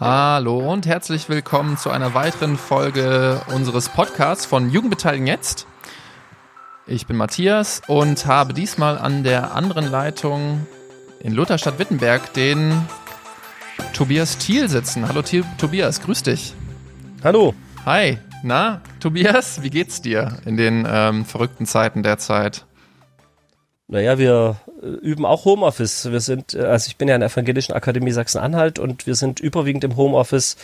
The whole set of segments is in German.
Hallo und herzlich willkommen zu einer weiteren Folge unseres Podcasts von Jugendbeteiligung jetzt. Ich bin Matthias und habe diesmal an der anderen Leitung in Lutherstadt-Wittenberg den Tobias Thiel sitzen. Hallo Tobias, grüß dich. Hallo. Hi. Na, Tobias, wie geht's dir in den ähm, verrückten Zeiten der Zeit? Naja, wir äh, üben auch Homeoffice. Wir sind, äh, also ich bin ja in der Evangelischen Akademie Sachsen-Anhalt und wir sind überwiegend im Homeoffice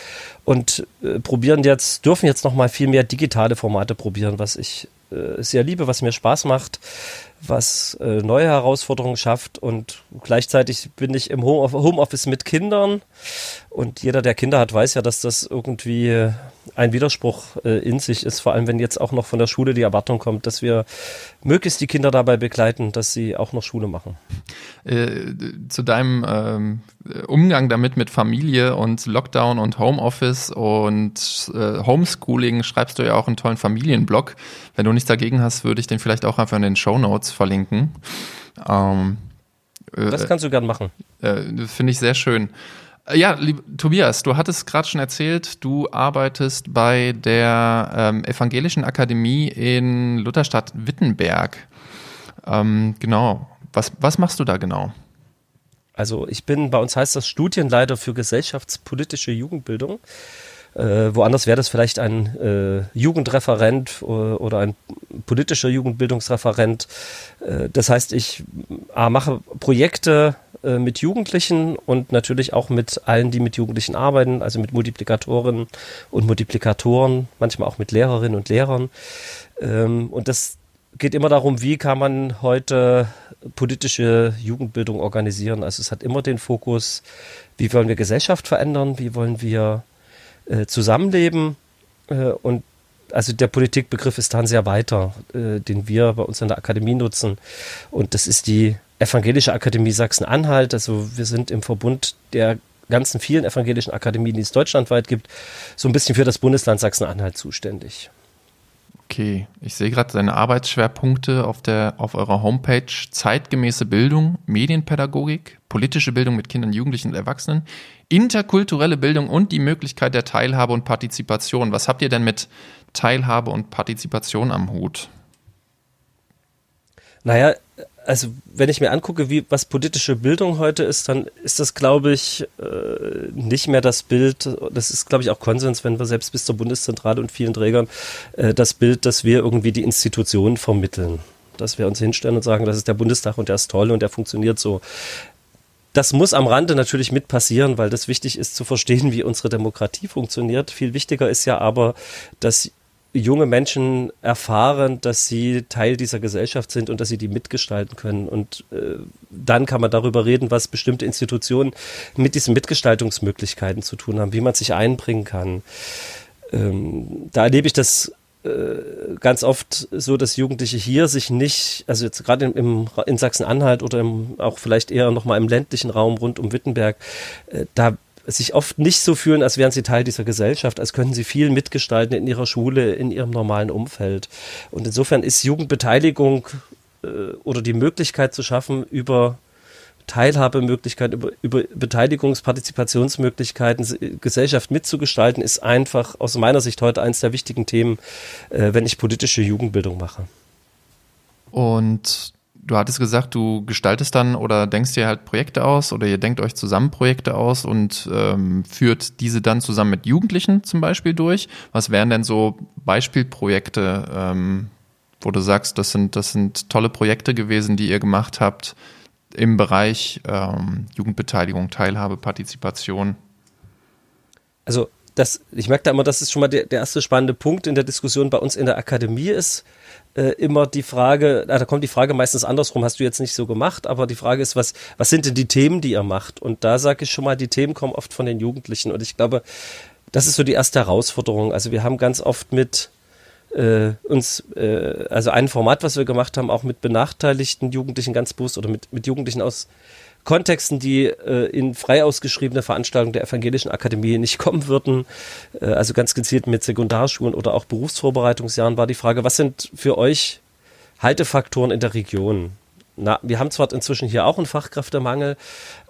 und äh, probieren jetzt, dürfen jetzt noch mal viel mehr digitale Formate probieren, was ich äh, sehr liebe, was mir Spaß macht was äh, neue Herausforderungen schafft und gleichzeitig bin ich im Homeoffice mit Kindern und jeder, der Kinder hat, weiß ja, dass das irgendwie ein Widerspruch äh, in sich ist, vor allem wenn jetzt auch noch von der Schule die Erwartung kommt, dass wir möglichst die Kinder dabei begleiten, dass sie auch noch Schule machen. Äh, zu deinem ähm, Umgang damit mit Familie und Lockdown und Homeoffice und äh, Homeschooling schreibst du ja auch einen tollen Familienblog. Wenn du nichts dagegen hast, würde ich den vielleicht auch einfach in den Show Notes verlinken. Ähm, äh, das kannst du gern machen. Äh, Finde ich sehr schön. Äh, ja, lieb, Tobias, du hattest gerade schon erzählt, du arbeitest bei der ähm, Evangelischen Akademie in Lutherstadt-Wittenberg. Ähm, genau. Was, was machst du da genau? Also ich bin, bei uns heißt das Studienleiter für gesellschaftspolitische Jugendbildung. Äh, woanders wäre das vielleicht ein äh, Jugendreferent oder, oder ein politischer Jugendbildungsreferent. Äh, das heißt, ich äh, mache Projekte äh, mit Jugendlichen und natürlich auch mit allen, die mit Jugendlichen arbeiten, also mit Multiplikatorinnen und Multiplikatoren, manchmal auch mit Lehrerinnen und Lehrern. Ähm, und das geht immer darum, wie kann man heute politische Jugendbildung organisieren. Also es hat immer den Fokus, wie wollen wir Gesellschaft verändern, wie wollen wir äh, zusammenleben. Äh, und also der Politikbegriff ist dann sehr weiter, den wir bei uns in der Akademie nutzen. Und das ist die Evangelische Akademie Sachsen-Anhalt. Also wir sind im Verbund der ganzen vielen evangelischen Akademien, die es deutschlandweit gibt, so ein bisschen für das Bundesland Sachsen-Anhalt zuständig. Okay, ich sehe gerade deine Arbeitsschwerpunkte auf, der, auf eurer Homepage. Zeitgemäße Bildung, Medienpädagogik, politische Bildung mit Kindern, Jugendlichen und Erwachsenen, interkulturelle Bildung und die Möglichkeit der Teilhabe und Partizipation. Was habt ihr denn mit Teilhabe und Partizipation am Hut? Naja, also wenn ich mir angucke, wie was politische Bildung heute ist, dann ist das, glaube ich, äh, nicht mehr das Bild. Das ist, glaube ich, auch Konsens, wenn wir selbst bis zur Bundeszentrale und vielen Trägern äh, das Bild, dass wir irgendwie die Institutionen vermitteln, dass wir uns hinstellen und sagen, das ist der Bundestag und der ist toll und der funktioniert so. Das muss am Rande natürlich mit passieren, weil das wichtig ist zu verstehen, wie unsere Demokratie funktioniert. Viel wichtiger ist ja aber, dass junge Menschen erfahren, dass sie Teil dieser Gesellschaft sind und dass sie die mitgestalten können. Und äh, dann kann man darüber reden, was bestimmte Institutionen mit diesen Mitgestaltungsmöglichkeiten zu tun haben, wie man sich einbringen kann. Ähm, da erlebe ich das äh, ganz oft so, dass Jugendliche hier sich nicht, also jetzt gerade im, in Sachsen-Anhalt oder im, auch vielleicht eher nochmal im ländlichen Raum rund um Wittenberg, äh, da sich oft nicht so fühlen, als wären sie Teil dieser Gesellschaft, als könnten sie viel mitgestalten in ihrer Schule, in ihrem normalen Umfeld. Und insofern ist Jugendbeteiligung äh, oder die Möglichkeit zu schaffen, über Teilhabemöglichkeiten, über, über Beteiligungs-, Partizipationsmöglichkeiten, Gesellschaft mitzugestalten, ist einfach aus meiner Sicht heute eines der wichtigen Themen, äh, wenn ich politische Jugendbildung mache. Und du hattest gesagt, du gestaltest dann oder denkst dir halt Projekte aus oder ihr denkt euch zusammen Projekte aus und ähm, führt diese dann zusammen mit Jugendlichen zum Beispiel durch. Was wären denn so Beispielprojekte, ähm, wo du sagst, das sind, das sind tolle Projekte gewesen, die ihr gemacht habt im Bereich ähm, Jugendbeteiligung, Teilhabe, Partizipation? Also das, ich merke da immer, das ist schon mal der, der erste spannende Punkt in der Diskussion bei uns in der Akademie ist, äh, immer die Frage, da kommt die Frage meistens andersrum, hast du jetzt nicht so gemacht, aber die Frage ist, was, was sind denn die Themen, die ihr macht? Und da sage ich schon mal, die Themen kommen oft von den Jugendlichen und ich glaube, das ist so die erste Herausforderung. Also wir haben ganz oft mit äh, uns, äh, also ein Format, was wir gemacht haben, auch mit benachteiligten Jugendlichen ganz bewusst oder mit, mit Jugendlichen aus Kontexten, die äh, in frei ausgeschriebene Veranstaltungen der Evangelischen Akademie nicht kommen würden. Äh, also ganz gezielt mit Sekundarschulen oder auch Berufsvorbereitungsjahren war die Frage, was sind für euch Haltefaktoren in der Region? Na, wir haben zwar inzwischen hier auch einen Fachkräftemangel,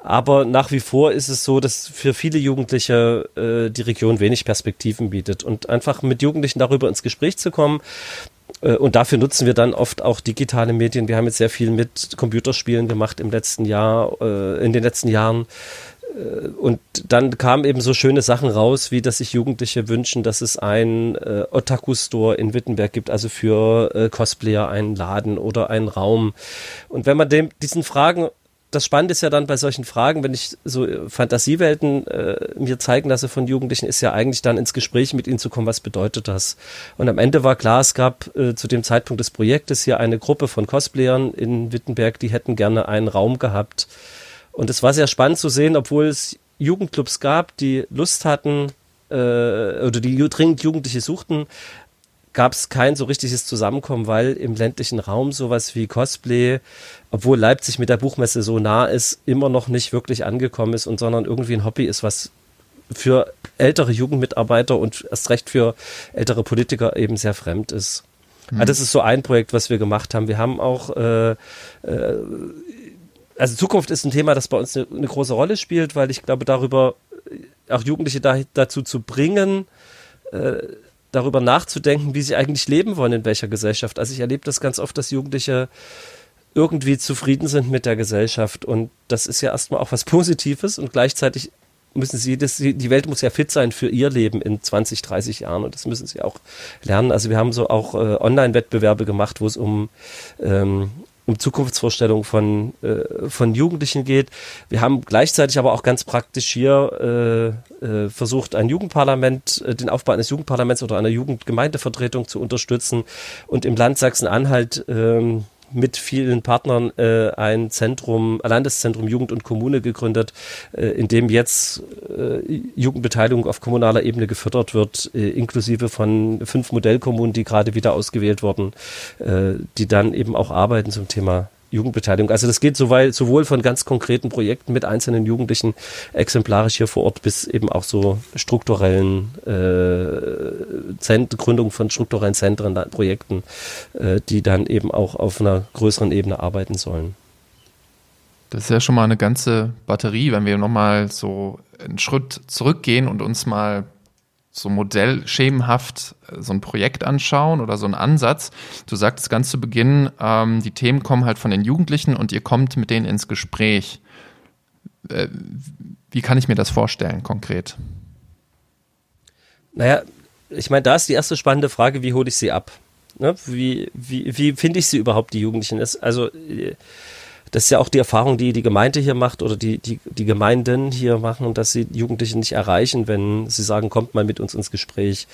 aber nach wie vor ist es so, dass für viele Jugendliche äh, die Region wenig Perspektiven bietet. Und einfach mit Jugendlichen darüber ins Gespräch zu kommen, und dafür nutzen wir dann oft auch digitale Medien. Wir haben jetzt sehr viel mit Computerspielen gemacht im letzten Jahr, äh, in den letzten Jahren. Äh, und dann kamen eben so schöne Sachen raus, wie dass sich Jugendliche wünschen, dass es einen äh, Otaku-Store in Wittenberg gibt, also für äh, Cosplayer einen Laden oder einen Raum. Und wenn man dem, diesen Fragen das Spannende ist ja dann bei solchen Fragen, wenn ich so Fantasiewelten äh, mir zeigen lasse von Jugendlichen, ist ja eigentlich dann ins Gespräch mit ihnen zu kommen, was bedeutet das? Und am Ende war klar, es gab äh, zu dem Zeitpunkt des Projektes hier eine Gruppe von Cosplayern in Wittenberg, die hätten gerne einen Raum gehabt. Und es war sehr spannend zu sehen, obwohl es Jugendclubs gab, die Lust hatten, äh, oder die dringend Jugendliche suchten, gab es kein so richtiges Zusammenkommen, weil im ländlichen Raum sowas wie Cosplay, obwohl Leipzig mit der Buchmesse so nah ist, immer noch nicht wirklich angekommen ist und sondern irgendwie ein Hobby ist, was für ältere Jugendmitarbeiter und erst recht für ältere Politiker eben sehr fremd ist. Mhm. Also das ist so ein Projekt, was wir gemacht haben. Wir haben auch äh, äh, also Zukunft ist ein Thema, das bei uns eine, eine große Rolle spielt, weil ich glaube, darüber auch Jugendliche da, dazu zu bringen, äh, darüber nachzudenken, wie sie eigentlich leben wollen, in welcher Gesellschaft. Also ich erlebe das ganz oft, dass Jugendliche irgendwie zufrieden sind mit der Gesellschaft und das ist ja erstmal auch was Positives und gleichzeitig müssen sie, das, die Welt muss ja fit sein für ihr Leben in 20, 30 Jahren und das müssen sie auch lernen. Also wir haben so auch äh, Online-Wettbewerbe gemacht, wo es um ähm, um Zukunftsvorstellungen von, äh, von Jugendlichen geht. Wir haben gleichzeitig aber auch ganz praktisch hier äh, äh, versucht, ein Jugendparlament, äh, den Aufbau eines Jugendparlaments oder einer Jugendgemeindevertretung zu unterstützen und im Land Sachsen-Anhalt ähm, mit vielen Partnern äh, ein Zentrum, ein Landeszentrum Jugend und Kommune gegründet, äh, in dem jetzt äh, Jugendbeteiligung auf kommunaler Ebene gefördert wird, äh, inklusive von fünf Modellkommunen, die gerade wieder ausgewählt wurden, äh, die dann eben auch arbeiten zum Thema Jugendbeteiligung. Also das geht sowohl, von ganz konkreten Projekten mit einzelnen Jugendlichen exemplarisch hier vor Ort bis eben auch so strukturellen äh, Zent Gründung von strukturellen Zentren, Projekten, äh, die dann eben auch auf einer größeren Ebene arbeiten sollen. Das ist ja schon mal eine ganze Batterie, wenn wir nochmal so einen Schritt zurückgehen und uns mal so modellschemenhaft äh, so ein Projekt anschauen oder so einen Ansatz. Du sagtest ganz zu Beginn, ähm, die Themen kommen halt von den Jugendlichen und ihr kommt mit denen ins Gespräch. Äh, wie kann ich mir das vorstellen konkret? Naja, ich meine, da ist die erste spannende Frage, wie hole ich sie ab? Ne? Wie, wie, wie finde ich sie überhaupt, die Jugendlichen? Also äh, das ist ja auch die Erfahrung, die die Gemeinde hier macht oder die, die, die Gemeinden hier machen, dass sie Jugendliche nicht erreichen, wenn sie sagen, kommt mal mit uns ins Gespräch.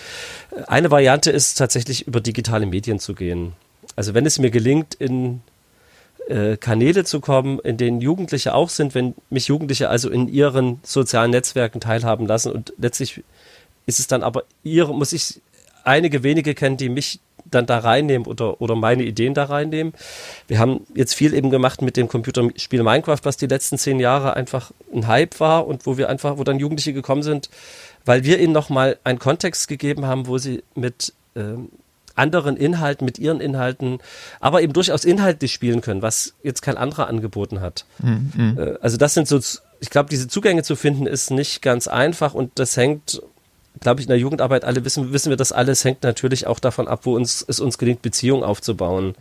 Eine Variante ist tatsächlich über digitale Medien zu gehen. Also wenn es mir gelingt, in äh, Kanäle zu kommen, in denen Jugendliche auch sind, wenn mich Jugendliche also in ihren sozialen Netzwerken teilhaben lassen und letztlich ist es dann aber ihre, muss ich einige wenige kennen, die mich dann da reinnehmen oder, oder meine Ideen da reinnehmen. Wir haben jetzt viel eben gemacht mit dem Computerspiel Minecraft, was die letzten zehn Jahre einfach ein Hype war und wo wir einfach, wo dann Jugendliche gekommen sind, weil wir ihnen nochmal einen Kontext gegeben haben, wo sie mit ähm, anderen Inhalten, mit ihren Inhalten, aber eben durchaus inhaltlich spielen können, was jetzt kein anderer angeboten hat. Mhm. Äh, also das sind so, ich glaube, diese Zugänge zu finden ist nicht ganz einfach und das hängt glaube ich, in der Jugendarbeit alle wissen, wissen wir das alles, hängt natürlich auch davon ab, wo uns, es uns gelingt, Beziehungen aufzubauen.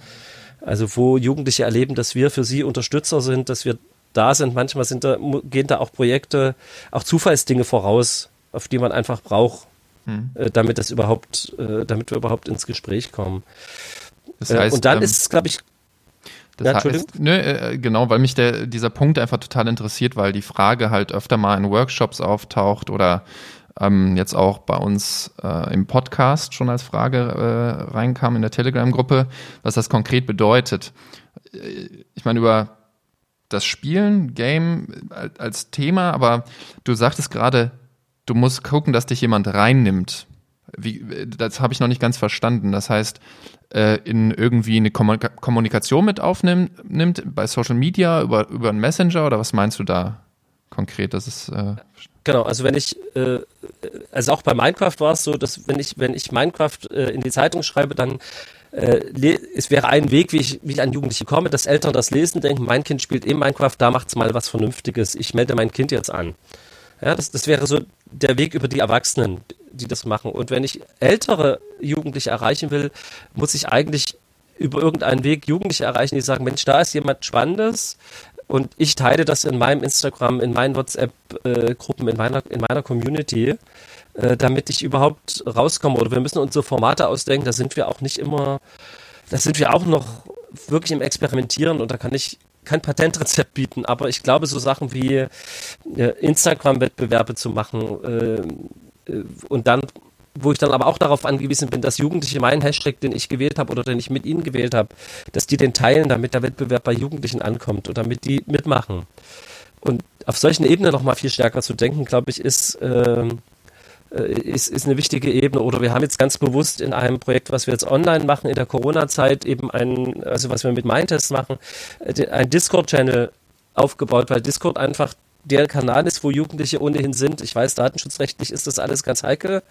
Also wo Jugendliche erleben, dass wir für sie Unterstützer sind, dass wir da sind. Manchmal sind da, gehen da auch Projekte, auch Zufallsdinge voraus, auf die man einfach braucht, hm. äh, damit das überhaupt, äh, damit wir überhaupt ins Gespräch kommen. Das heißt, äh, und dann ähm, ist es, glaube ich, das ja, heißt, nö, äh, genau, weil mich der, dieser Punkt einfach total interessiert, weil die Frage halt öfter mal in Workshops auftaucht oder ähm, jetzt auch bei uns äh, im Podcast schon als Frage äh, reinkam in der Telegram-Gruppe, was das konkret bedeutet. Äh, ich meine, über das Spielen, Game als Thema, aber du sagtest gerade, du musst gucken, dass dich jemand reinnimmt. Wie, das habe ich noch nicht ganz verstanden. Das heißt, äh, in irgendwie eine Kommunikation mit aufnimmt, nimmt, bei Social Media, über, über einen Messenger oder was meinst du da konkret? Das ist äh Genau, also wenn ich, äh, also auch bei Minecraft war es so, dass wenn ich, wenn ich Minecraft äh, in die Zeitung schreibe, dann äh, es wäre ein Weg, wie ich, wie ich an Jugendliche komme, dass Eltern das lesen, denken, mein Kind spielt eben Minecraft, da macht's mal was Vernünftiges, ich melde mein Kind jetzt an. Ja, das, das wäre so der Weg über die Erwachsenen, die das machen. Und wenn ich ältere Jugendliche erreichen will, muss ich eigentlich über irgendeinen Weg Jugendliche erreichen, die sagen, Mensch, da ist jemand Spannendes und ich teile das in meinem Instagram, in meinen WhatsApp-Gruppen, in meiner, in meiner Community, äh, damit ich überhaupt rauskomme. Oder wir müssen uns so Formate ausdenken, da sind wir auch nicht immer, da sind wir auch noch wirklich im Experimentieren. Und da kann ich kein Patentrezept bieten, aber ich glaube, so Sachen wie äh, Instagram-Wettbewerbe zu machen äh, und dann, wo ich dann aber auch darauf angewiesen bin, dass Jugendliche meinen Hashtag, den ich gewählt habe oder den ich mit ihnen gewählt habe, dass die den teilen, damit der Wettbewerb bei Jugendlichen ankommt oder damit die mitmachen. Und auf solchen Ebenen noch mal viel stärker zu denken, glaube ich, ist ähm, äh, ist, ist eine wichtige Ebene. Oder wir haben jetzt ganz bewusst in einem Projekt, was wir jetzt online machen, in der Corona-Zeit eben ein, also was wir mit Mindtest machen, äh, ein Discord-Channel aufgebaut, weil Discord einfach der Kanal ist, wo Jugendliche ohnehin sind. Ich weiß, datenschutzrechtlich ist das alles ganz heikel.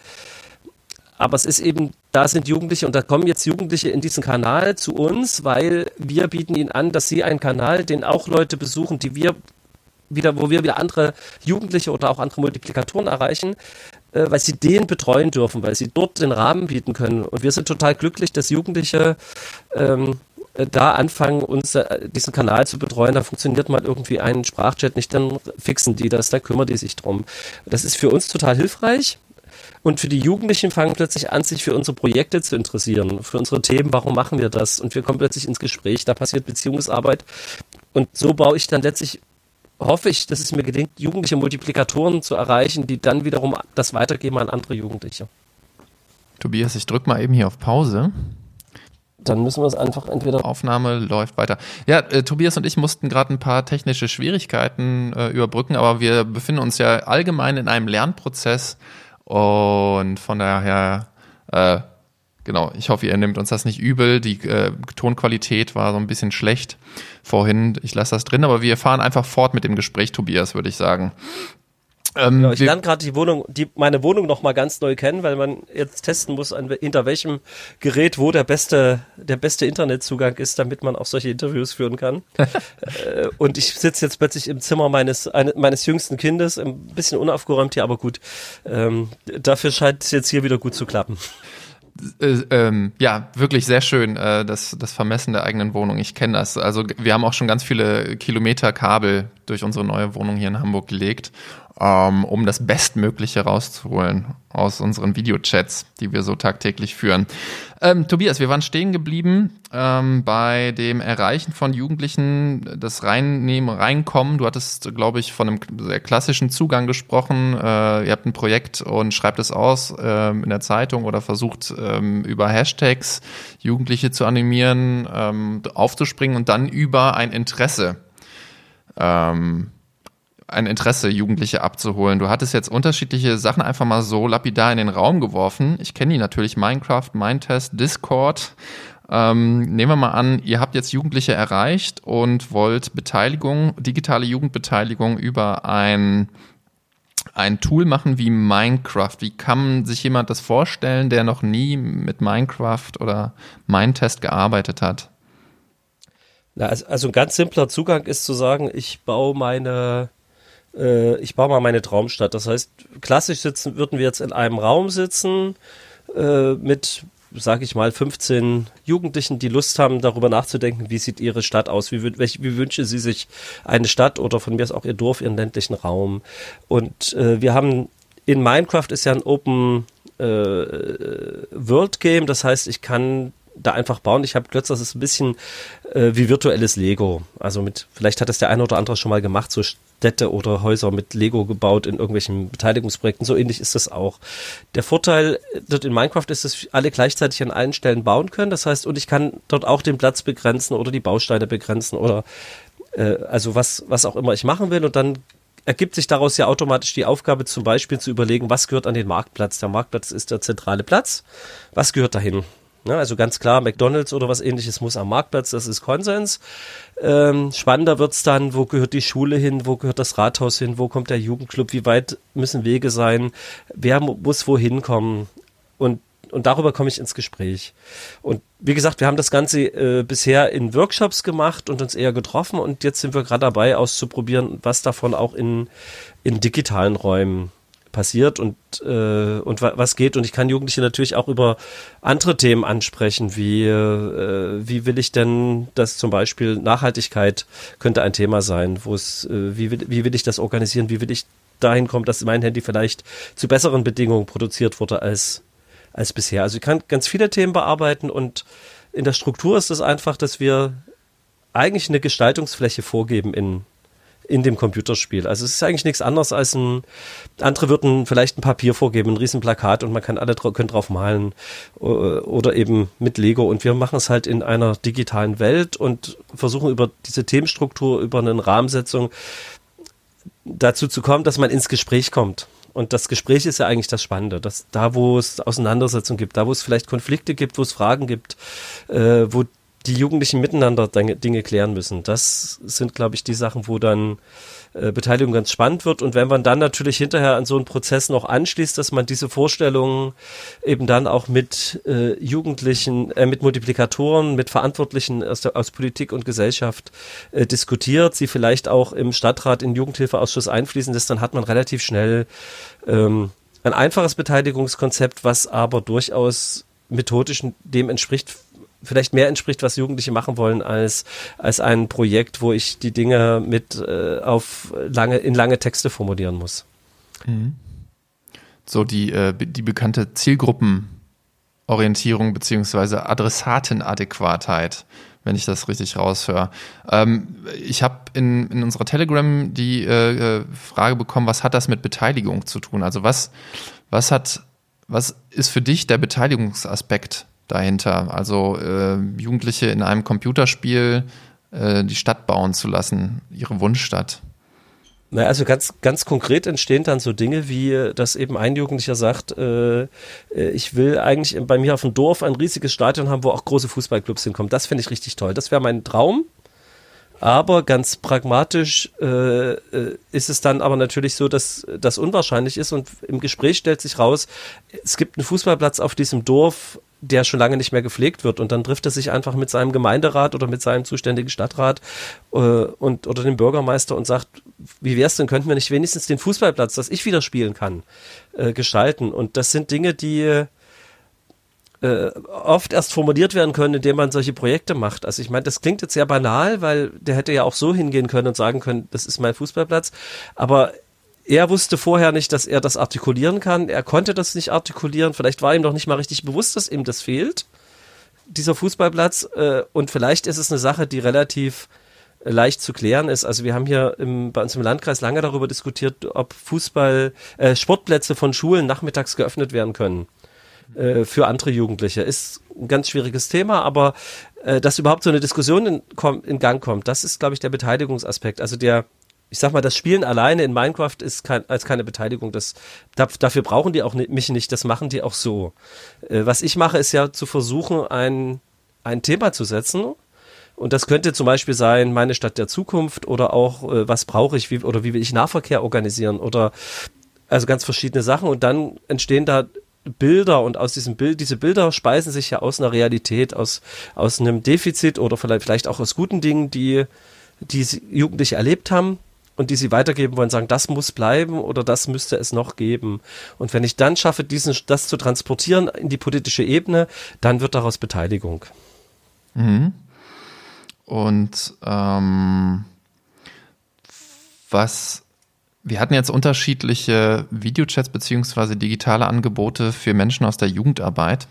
Aber es ist eben, da sind Jugendliche und da kommen jetzt Jugendliche in diesen Kanal zu uns, weil wir bieten ihnen an, dass sie einen Kanal, den auch Leute besuchen, die wir wieder, wo wir wieder andere Jugendliche oder auch andere Multiplikatoren erreichen, äh, weil sie den betreuen dürfen, weil sie dort den Rahmen bieten können. Und wir sind total glücklich, dass Jugendliche ähm, äh, da anfangen, uns äh, diesen Kanal zu betreuen. Da funktioniert mal irgendwie ein Sprachchat nicht, dann fixen die das, da kümmern die sich drum. Das ist für uns total hilfreich. Und für die Jugendlichen fangen plötzlich an, sich für unsere Projekte zu interessieren, für unsere Themen, warum machen wir das? Und wir kommen plötzlich ins Gespräch, da passiert Beziehungsarbeit. Und so baue ich dann letztlich hoffe ich, dass es mir gelingt, jugendliche Multiplikatoren zu erreichen, die dann wiederum das weitergeben an andere Jugendliche. Tobias, ich drücke mal eben hier auf Pause. Dann müssen wir es einfach entweder. Aufnahme läuft weiter. Ja, äh, Tobias und ich mussten gerade ein paar technische Schwierigkeiten äh, überbrücken, aber wir befinden uns ja allgemein in einem Lernprozess und von daher äh, genau, ich hoffe, ihr nehmt uns das nicht übel. Die äh, Tonqualität war so ein bisschen schlecht vorhin. Ich lasse das drin, aber wir fahren einfach fort mit dem Gespräch, Tobias, würde ich sagen. Ähm, genau, ich lerne gerade die Wohnung, die, meine Wohnung noch mal ganz neu kennen, weil man jetzt testen muss, an, hinter welchem Gerät wo der beste, der beste Internetzugang ist, damit man auch solche Interviews führen kann. äh, und ich sitze jetzt plötzlich im Zimmer meines, eine, meines jüngsten Kindes, ein bisschen unaufgeräumt hier, aber gut. Ähm, dafür scheint es jetzt hier wieder gut zu klappen. Äh, ähm, ja, wirklich sehr schön, äh, das, das Vermessen der eigenen Wohnung. Ich kenne das. Also wir haben auch schon ganz viele Kilometer Kabel durch unsere neue Wohnung hier in Hamburg gelegt um das Bestmögliche rauszuholen aus unseren Videochats, die wir so tagtäglich führen. Ähm, Tobias, wir waren stehen geblieben ähm, bei dem Erreichen von Jugendlichen, das Reinnehmen, Reinkommen. Du hattest, glaube ich, von einem sehr klassischen Zugang gesprochen. Äh, ihr habt ein Projekt und schreibt es aus äh, in der Zeitung oder versucht ähm, über Hashtags Jugendliche zu animieren, ähm, aufzuspringen und dann über ein Interesse ähm, ein Interesse, Jugendliche abzuholen. Du hattest jetzt unterschiedliche Sachen einfach mal so lapidar in den Raum geworfen. Ich kenne die natürlich, Minecraft, Mindtest, Discord. Ähm, nehmen wir mal an, ihr habt jetzt Jugendliche erreicht und wollt Beteiligung, digitale Jugendbeteiligung über ein, ein Tool machen wie Minecraft. Wie kann sich jemand das vorstellen, der noch nie mit Minecraft oder Mindtest gearbeitet hat? Also, also ein ganz simpler Zugang ist zu sagen, ich baue meine äh, ich baue mal meine Traumstadt. Das heißt, klassisch sitzen, würden wir jetzt in einem Raum sitzen äh, mit, sage ich mal, 15 Jugendlichen, die Lust haben, darüber nachzudenken, wie sieht ihre Stadt aus, wie, welch, wie wünschen sie sich eine Stadt oder von mir ist auch ihr Dorf, ihren ländlichen Raum. Und äh, wir haben in Minecraft ist ja ein Open äh, World Game, das heißt, ich kann da einfach bauen. Ich habe gehört, das ist ein bisschen äh, wie virtuelles Lego. Also mit, vielleicht hat das der eine oder andere schon mal gemacht, so Städte oder Häuser mit Lego gebaut in irgendwelchen Beteiligungsprojekten. So ähnlich ist das auch. Der Vorteil dort in Minecraft ist, dass alle gleichzeitig an allen Stellen bauen können. Das heißt, und ich kann dort auch den Platz begrenzen oder die Bausteine begrenzen oder äh, also was, was auch immer ich machen will. Und dann ergibt sich daraus ja automatisch die Aufgabe, zum Beispiel zu überlegen, was gehört an den Marktplatz. Der Marktplatz ist der zentrale Platz. Was gehört dahin? Ja, also ganz klar, McDonalds oder was ähnliches muss am Marktplatz, das ist Konsens. Ähm, spannender wird's dann, wo gehört die Schule hin, wo gehört das Rathaus hin, wo kommt der Jugendclub, wie weit müssen Wege sein, wer muss wohin kommen. Und und darüber komme ich ins Gespräch. Und wie gesagt, wir haben das Ganze äh, bisher in Workshops gemacht und uns eher getroffen und jetzt sind wir gerade dabei auszuprobieren, was davon auch in, in digitalen Räumen passiert und, äh, und was geht. Und ich kann Jugendliche natürlich auch über andere Themen ansprechen, wie, äh, wie will ich denn das zum Beispiel Nachhaltigkeit könnte ein Thema sein, wo es, äh, wie, will, wie will ich das organisieren, wie will ich dahin kommen, dass mein Handy vielleicht zu besseren Bedingungen produziert wurde als als bisher. Also ich kann ganz viele Themen bearbeiten und in der Struktur ist es einfach, dass wir eigentlich eine Gestaltungsfläche vorgeben in, in dem Computerspiel. Also es ist eigentlich nichts anderes als ein, andere würden vielleicht ein Papier vorgeben, ein Riesenplakat und man kann alle können drauf malen oder eben mit Lego und wir machen es halt in einer digitalen Welt und versuchen über diese Themenstruktur, über eine Rahmensetzung dazu zu kommen, dass man ins Gespräch kommt. Und das Gespräch ist ja eigentlich das Spannende, dass da, wo es Auseinandersetzungen gibt, da, wo es vielleicht Konflikte gibt, wo es Fragen gibt, äh, wo die Jugendlichen miteinander Dinge klären müssen. Das sind, glaube ich, die Sachen, wo dann äh, Beteiligung ganz spannend wird. Und wenn man dann natürlich hinterher an so einen Prozess noch anschließt, dass man diese Vorstellungen eben dann auch mit äh, Jugendlichen, äh, mit Multiplikatoren, mit Verantwortlichen aus, der, aus Politik und Gesellschaft äh, diskutiert, sie vielleicht auch im Stadtrat in Jugendhilfeausschuss einfließen lässt, dann hat man relativ schnell ähm, ein einfaches Beteiligungskonzept, was aber durchaus methodisch dem entspricht, vielleicht mehr entspricht, was Jugendliche machen wollen, als, als ein Projekt, wo ich die Dinge mit äh, auf lange, in lange Texte formulieren muss. Mhm. So die, äh, die bekannte Zielgruppenorientierung beziehungsweise Adressatenadäquatheit, wenn ich das richtig raushöre. Ähm, ich habe in, in unserer Telegram die äh, äh, Frage bekommen, was hat das mit Beteiligung zu tun? Also was, was hat, was ist für dich der Beteiligungsaspekt dahinter. Also äh, Jugendliche in einem Computerspiel äh, die Stadt bauen zu lassen, ihre Wunschstadt. Na, also ganz, ganz konkret entstehen dann so Dinge wie, dass eben ein Jugendlicher sagt, äh, äh ich will eigentlich bei mir auf dem Dorf ein riesiges Stadion haben, wo auch große Fußballclubs hinkommen. Das finde ich richtig toll. Das wäre mein Traum. Aber ganz pragmatisch äh, äh, ist es dann aber natürlich so, dass das unwahrscheinlich ist und im Gespräch stellt sich raus, es gibt einen Fußballplatz auf diesem Dorf, der schon lange nicht mehr gepflegt wird. Und dann trifft er sich einfach mit seinem Gemeinderat oder mit seinem zuständigen Stadtrat äh, und oder dem Bürgermeister und sagt, wie wär's denn, könnten wir nicht wenigstens den Fußballplatz, dass ich wieder spielen kann, äh, gestalten. Und das sind Dinge, die äh, oft erst formuliert werden können, indem man solche Projekte macht. Also ich meine, das klingt jetzt sehr banal, weil der hätte ja auch so hingehen können und sagen können, das ist mein Fußballplatz. Aber er wusste vorher nicht, dass er das artikulieren kann. Er konnte das nicht artikulieren. Vielleicht war ihm doch nicht mal richtig bewusst, dass ihm das fehlt, dieser Fußballplatz. Äh, und vielleicht ist es eine Sache, die relativ äh, leicht zu klären ist. Also wir haben hier im, bei uns im Landkreis lange darüber diskutiert, ob Fußball, äh, Sportplätze von Schulen nachmittags geöffnet werden können äh, für andere Jugendliche. Ist ein ganz schwieriges Thema, aber äh, dass überhaupt so eine Diskussion in, in Gang kommt, das ist, glaube ich, der Beteiligungsaspekt. Also der ich sag mal, das Spielen alleine in Minecraft ist kein, als keine Beteiligung. Das, dafür brauchen die auch mich nicht, das machen die auch so. Äh, was ich mache, ist ja zu versuchen, ein, ein Thema zu setzen. Und das könnte zum Beispiel sein, meine Stadt der Zukunft oder auch, äh, was brauche ich, wie, oder wie will ich Nahverkehr organisieren oder also ganz verschiedene Sachen. Und dann entstehen da Bilder und aus diesem Bild, diese Bilder speisen sich ja aus einer Realität, aus, aus einem Defizit oder vielleicht, vielleicht auch aus guten Dingen, die, die Jugendliche erlebt haben und die sie weitergeben wollen, sagen, das muss bleiben oder das müsste es noch geben. Und wenn ich dann schaffe, diesen, das zu transportieren in die politische Ebene, dann wird daraus Beteiligung. Mhm. Und ähm, was wir hatten jetzt unterschiedliche Videochats beziehungsweise digitale Angebote für Menschen aus der Jugendarbeit,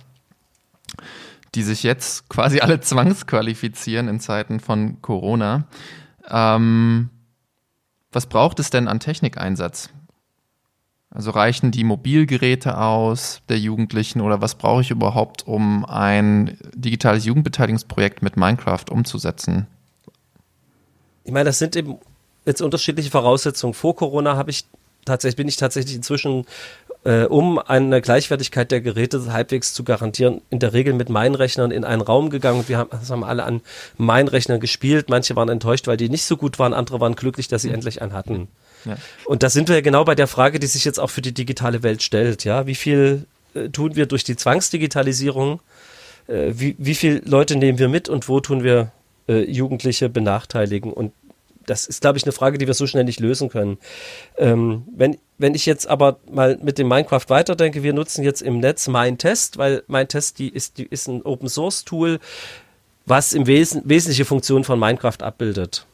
die sich jetzt quasi alle zwangsqualifizieren in Zeiten von Corona. Ähm, was braucht es denn an Technikeinsatz? Also reichen die Mobilgeräte aus der Jugendlichen oder was brauche ich überhaupt, um ein digitales Jugendbeteiligungsprojekt mit Minecraft umzusetzen? Ich meine, das sind eben jetzt unterschiedliche Voraussetzungen. Vor Corona habe ich tatsächlich, bin ich tatsächlich inzwischen, äh, um eine Gleichwertigkeit der Geräte halbwegs zu garantieren, in der Regel mit meinen Rechnern in einen Raum gegangen. Wir haben, das haben alle an meinen Rechnern gespielt. Manche waren enttäuscht, weil die nicht so gut waren. Andere waren glücklich, dass sie mhm. endlich einen hatten. Ja. Und da sind wir ja genau bei der Frage, die sich jetzt auch für die digitale Welt stellt. Ja, wie viel äh, tun wir durch die Zwangsdigitalisierung? Äh, wie, wie viele Leute nehmen wir mit und wo tun wir äh, Jugendliche benachteiligen? Und das ist, glaube ich, eine Frage, die wir so schnell nicht lösen können. Ähm, wenn, wenn ich jetzt aber mal mit dem Minecraft weiterdenke, wir nutzen jetzt im Netz MeinTest, weil MeinTest die ist, die ist ein Open Source Tool, was im Wesen, wesentliche Funktionen von Minecraft abbildet.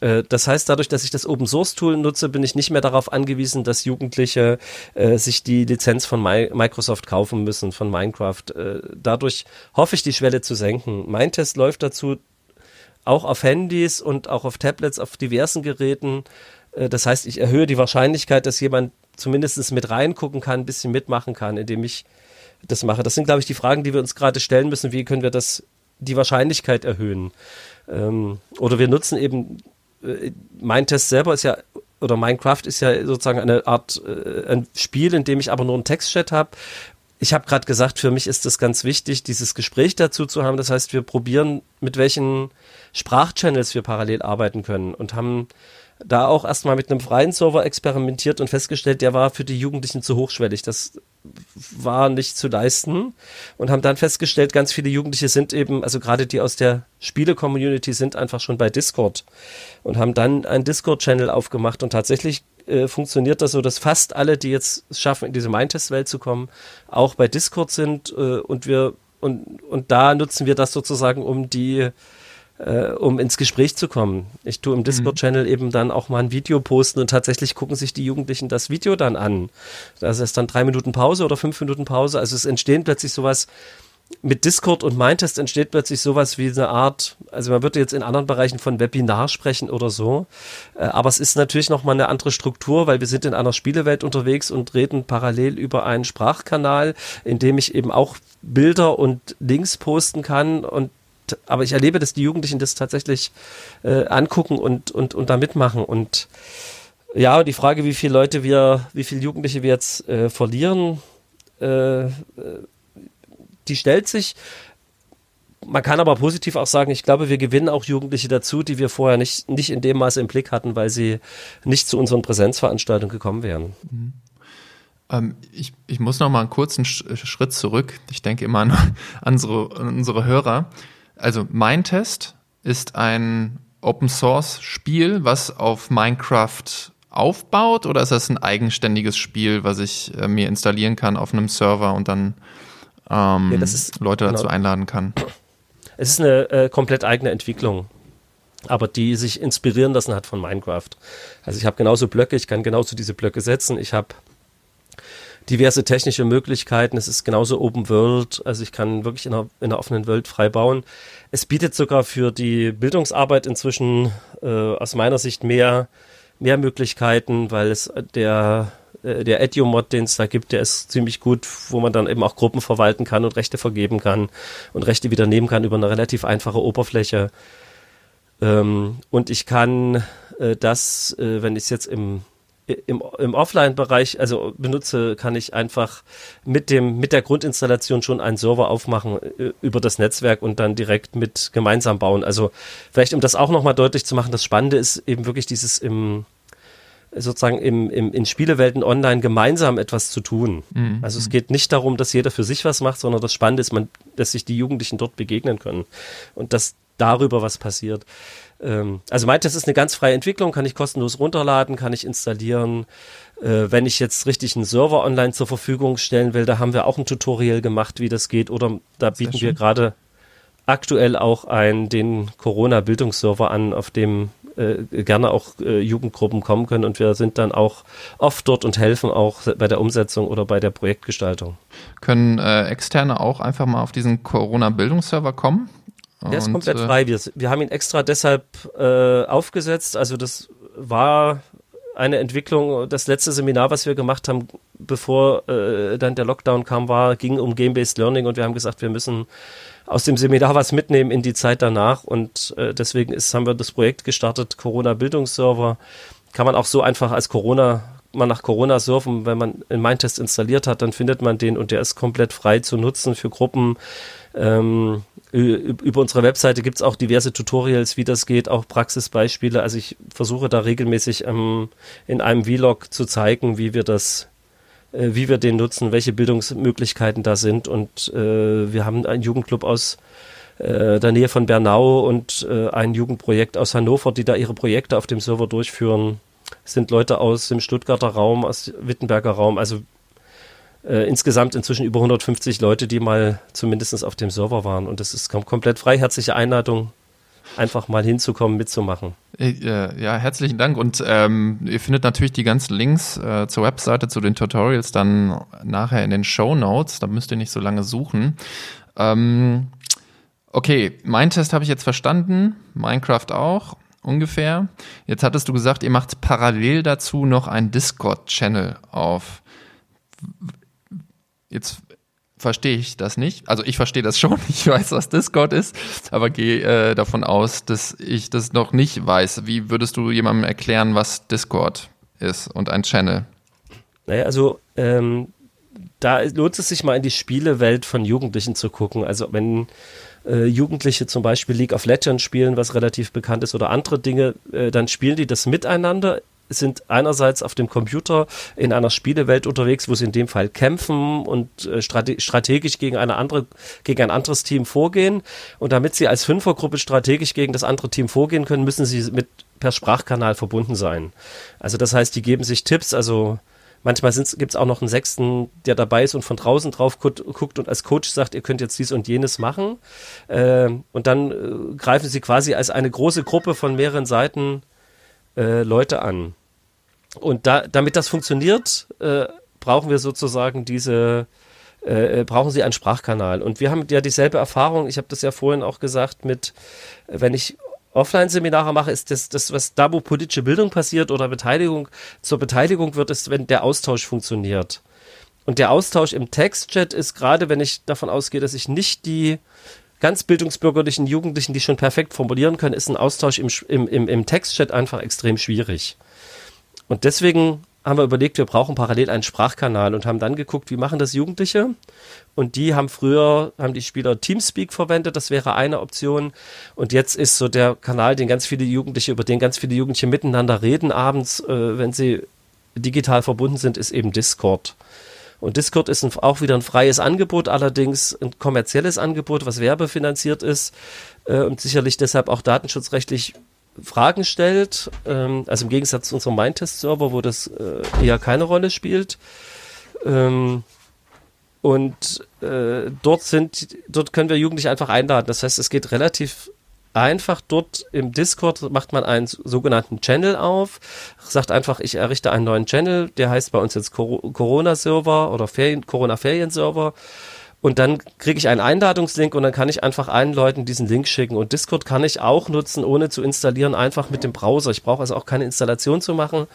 Äh, das heißt, dadurch, dass ich das Open Source Tool nutze, bin ich nicht mehr darauf angewiesen, dass Jugendliche äh, sich die Lizenz von My Microsoft kaufen müssen, von Minecraft. Äh, dadurch hoffe ich, die Schwelle zu senken. Mein Test läuft dazu auch auf Handys und auch auf Tablets, auf diversen Geräten. Äh, das heißt, ich erhöhe die Wahrscheinlichkeit, dass jemand zumindest mit reingucken kann, ein bisschen mitmachen kann, indem ich das mache. Das sind, glaube ich, die Fragen, die wir uns gerade stellen müssen. Wie können wir das, die Wahrscheinlichkeit erhöhen? Ähm, oder wir nutzen eben, äh, mein Test selber ist ja, oder Minecraft ist ja sozusagen eine Art, äh, ein Spiel, in dem ich aber nur einen Textchat habe ich habe gerade gesagt, für mich ist es ganz wichtig, dieses Gespräch dazu zu haben. Das heißt, wir probieren, mit welchen Sprachchannels wir parallel arbeiten können und haben da auch erstmal mit einem freien Server experimentiert und festgestellt, der war für die Jugendlichen zu hochschwellig. Das war nicht zu leisten und haben dann festgestellt, ganz viele Jugendliche sind eben, also gerade die aus der Spiele-Community sind einfach schon bei Discord und haben dann einen Discord-Channel aufgemacht und tatsächlich äh, funktioniert das so, dass fast alle, die jetzt schaffen, in diese Mindtest-Welt zu kommen, auch bei Discord sind äh, und wir und, und da nutzen wir das sozusagen, um die äh, um ins Gespräch zu kommen. Ich tue im Discord-Channel eben dann auch mal ein Video posten und tatsächlich gucken sich die Jugendlichen das Video dann an. Das ist dann drei Minuten Pause oder fünf Minuten Pause. Also es entstehen plötzlich sowas, mit Discord und Mindtest entsteht plötzlich sowas wie eine Art, also man würde jetzt in anderen Bereichen von Webinar sprechen oder so, äh, aber es ist natürlich nochmal eine andere Struktur, weil wir sind in einer Spielewelt unterwegs und reden parallel über einen Sprachkanal, in dem ich eben auch Bilder und Links posten kann und aber ich erlebe, dass die Jugendlichen das tatsächlich äh, angucken und, und, und da mitmachen und ja, die Frage, wie viele Leute wir, wie viele Jugendliche wir jetzt äh, verlieren, äh, äh die stellt sich. Man kann aber positiv auch sagen, ich glaube, wir gewinnen auch Jugendliche dazu, die wir vorher nicht, nicht in dem Maße im Blick hatten, weil sie nicht zu unseren Präsenzveranstaltungen gekommen wären. Mhm. Ähm, ich, ich muss noch mal einen kurzen Schritt zurück. Ich denke immer an, unsere, an unsere Hörer. Also mein Test ist ein Open Source Spiel, was auf Minecraft aufbaut, oder ist das ein eigenständiges Spiel, was ich äh, mir installieren kann auf einem Server und dann ähm, ja, ist, Leute dazu genau. einladen kann. Es ist eine äh, komplett eigene Entwicklung, aber die sich inspirieren lassen hat von Minecraft. Also ich habe genauso Blöcke, ich kann genauso diese Blöcke setzen, ich habe diverse technische Möglichkeiten, es ist genauso Open World, also ich kann wirklich in einer, in einer offenen Welt frei bauen. Es bietet sogar für die Bildungsarbeit inzwischen äh, aus meiner Sicht mehr, mehr Möglichkeiten, weil es der äh, der Edu-Mod, den es da gibt, der ist ziemlich gut, wo man dann eben auch Gruppen verwalten kann und Rechte vergeben kann und Rechte wieder nehmen kann über eine relativ einfache Oberfläche. Ähm, und ich kann äh, das, äh, wenn ich es jetzt im im, im Offline-Bereich, also benutze, kann ich einfach mit dem, mit der Grundinstallation schon einen Server aufmachen äh, über das Netzwerk und dann direkt mit gemeinsam bauen. Also vielleicht, um das auch nochmal deutlich zu machen, das Spannende ist eben wirklich dieses im, sozusagen im, im, in Spielewelten online gemeinsam etwas zu tun. Mhm. Also es geht nicht darum, dass jeder für sich was macht, sondern das Spannende ist, man, dass sich die Jugendlichen dort begegnen können und dass darüber was passiert. Ähm, also meint, das ist eine ganz freie Entwicklung, kann ich kostenlos runterladen, kann ich installieren. Äh, wenn ich jetzt richtig einen Server online zur Verfügung stellen will, da haben wir auch ein Tutorial gemacht, wie das geht. Oder da bieten wir gerade aktuell auch einen, den Corona-Bildungsserver an, auf dem äh, gerne auch äh, Jugendgruppen kommen können und wir sind dann auch oft dort und helfen auch bei der Umsetzung oder bei der Projektgestaltung. Können äh, Externe auch einfach mal auf diesen Corona-Bildungsserver kommen? Der ist komplett äh, frei. Wir, wir haben ihn extra deshalb äh, aufgesetzt. Also das war eine Entwicklung. Das letzte Seminar, was wir gemacht haben, bevor äh, dann der Lockdown kam, war, ging um Game-Based Learning und wir haben gesagt, wir müssen aus dem Seminar was mitnehmen in die Zeit danach und äh, deswegen ist, haben wir das Projekt gestartet, Corona Bildungsserver. Kann man auch so einfach als Corona mal nach Corona surfen, wenn man einen Mindtest installiert hat, dann findet man den und der ist komplett frei zu nutzen für Gruppen. Ähm, über unsere Webseite gibt es auch diverse Tutorials, wie das geht, auch Praxisbeispiele. Also ich versuche da regelmäßig ähm, in einem Vlog zu zeigen, wie wir das, äh, wie wir den nutzen, welche Bildungsmöglichkeiten da sind. Und äh, wir haben einen Jugendclub aus äh, der Nähe von Bernau und äh, ein Jugendprojekt aus Hannover, die da ihre Projekte auf dem Server durchführen. Es sind Leute aus dem Stuttgarter Raum, aus Wittenberger Raum, also äh, insgesamt inzwischen über 150 Leute, die mal zumindest auf dem Server waren. Und das ist kom komplett frei. Herzliche Einladung, einfach mal hinzukommen, mitzumachen. Äh, ja, herzlichen Dank. Und ähm, ihr findet natürlich die ganzen Links äh, zur Webseite, zu den Tutorials dann nachher in den Show Notes. Da müsst ihr nicht so lange suchen. Ähm, okay, mein Test habe ich jetzt verstanden. Minecraft auch ungefähr. Jetzt hattest du gesagt, ihr macht parallel dazu noch einen Discord-Channel auf. Jetzt verstehe ich das nicht. Also ich verstehe das schon, ich weiß, was Discord ist, aber gehe äh, davon aus, dass ich das noch nicht weiß. Wie würdest du jemandem erklären, was Discord ist und ein Channel? Naja, also ähm, da lohnt es sich mal in die Spielewelt von Jugendlichen zu gucken. Also wenn äh, Jugendliche zum Beispiel League of Legends spielen, was relativ bekannt ist, oder andere Dinge, äh, dann spielen die das miteinander sind einerseits auf dem Computer in einer Spielewelt unterwegs, wo sie in dem Fall kämpfen und äh, strate strategisch gegen eine andere, gegen ein anderes Team vorgehen. Und damit sie als Fünfergruppe strategisch gegen das andere Team vorgehen können, müssen sie mit per Sprachkanal verbunden sein. Also das heißt, die geben sich Tipps, also Manchmal gibt es auch noch einen Sechsten, der dabei ist und von draußen drauf guckt und als Coach sagt, ihr könnt jetzt dies und jenes machen. Äh, und dann äh, greifen sie quasi als eine große Gruppe von mehreren Seiten äh, Leute an. Und da, damit das funktioniert, äh, brauchen wir sozusagen diese, äh, äh, brauchen Sie einen Sprachkanal. Und wir haben ja dieselbe Erfahrung, ich habe das ja vorhin auch gesagt, mit, wenn ich Offline-Seminare mache, ist das, das, was da, wo politische Bildung passiert oder Beteiligung zur Beteiligung wird, ist, wenn der Austausch funktioniert. Und der Austausch im Textchat ist gerade, wenn ich davon ausgehe, dass ich nicht die ganz bildungsbürgerlichen Jugendlichen, die schon perfekt formulieren können, ist ein Austausch im, im, im Textchat einfach extrem schwierig. Und deswegen haben wir überlegt, wir brauchen parallel einen Sprachkanal und haben dann geguckt, wie machen das Jugendliche. Und die haben früher, haben die Spieler Teamspeak verwendet, das wäre eine Option. Und jetzt ist so der Kanal, den ganz viele Jugendliche, über den ganz viele Jugendliche miteinander reden abends, äh, wenn sie digital verbunden sind, ist eben Discord. Und Discord ist ein, auch wieder ein freies Angebot, allerdings ein kommerzielles Angebot, was werbefinanziert ist äh, und sicherlich deshalb auch datenschutzrechtlich Fragen stellt. Ähm, also im Gegensatz zu unserem Mindtest-Server, wo das äh, eher keine Rolle spielt. Ähm, und äh, dort sind, dort können wir Jugendliche einfach einladen. Das heißt, es geht relativ einfach dort im Discord macht man einen sogenannten Channel auf, sagt einfach, ich errichte einen neuen Channel, der heißt bei uns jetzt Corona-Server oder Corona-Ferien-Server und dann kriege ich einen Einladungslink und dann kann ich einfach allen Leuten diesen Link schicken. Und Discord kann ich auch nutzen, ohne zu installieren, einfach mit dem Browser. Ich brauche also auch keine Installation zu machen.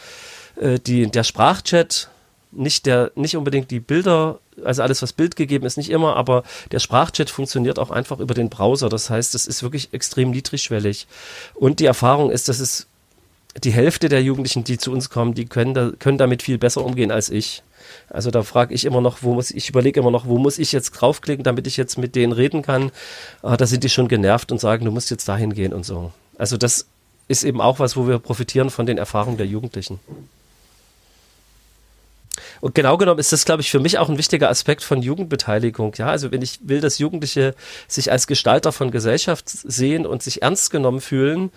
Äh, die, der Sprachchat, nicht, der, nicht unbedingt die Bilder, also alles, was Bild gegeben ist, nicht immer, aber der Sprachchat funktioniert auch einfach über den Browser. Das heißt, es ist wirklich extrem niedrigschwellig. Und die Erfahrung ist, dass es die Hälfte der Jugendlichen, die zu uns kommen, die können, da, können damit viel besser umgehen als ich. Also da frage ich immer noch, wo muss ich überlege immer noch, wo muss ich jetzt draufklicken, damit ich jetzt mit denen reden kann. Ah, da sind die schon genervt und sagen, du musst jetzt dahin gehen und so. Also das ist eben auch was, wo wir profitieren von den Erfahrungen der Jugendlichen. Und genau genommen ist das, glaube ich, für mich auch ein wichtiger Aspekt von Jugendbeteiligung. Ja, also wenn ich will, dass Jugendliche sich als Gestalter von Gesellschaft sehen und sich ernst genommen fühlen,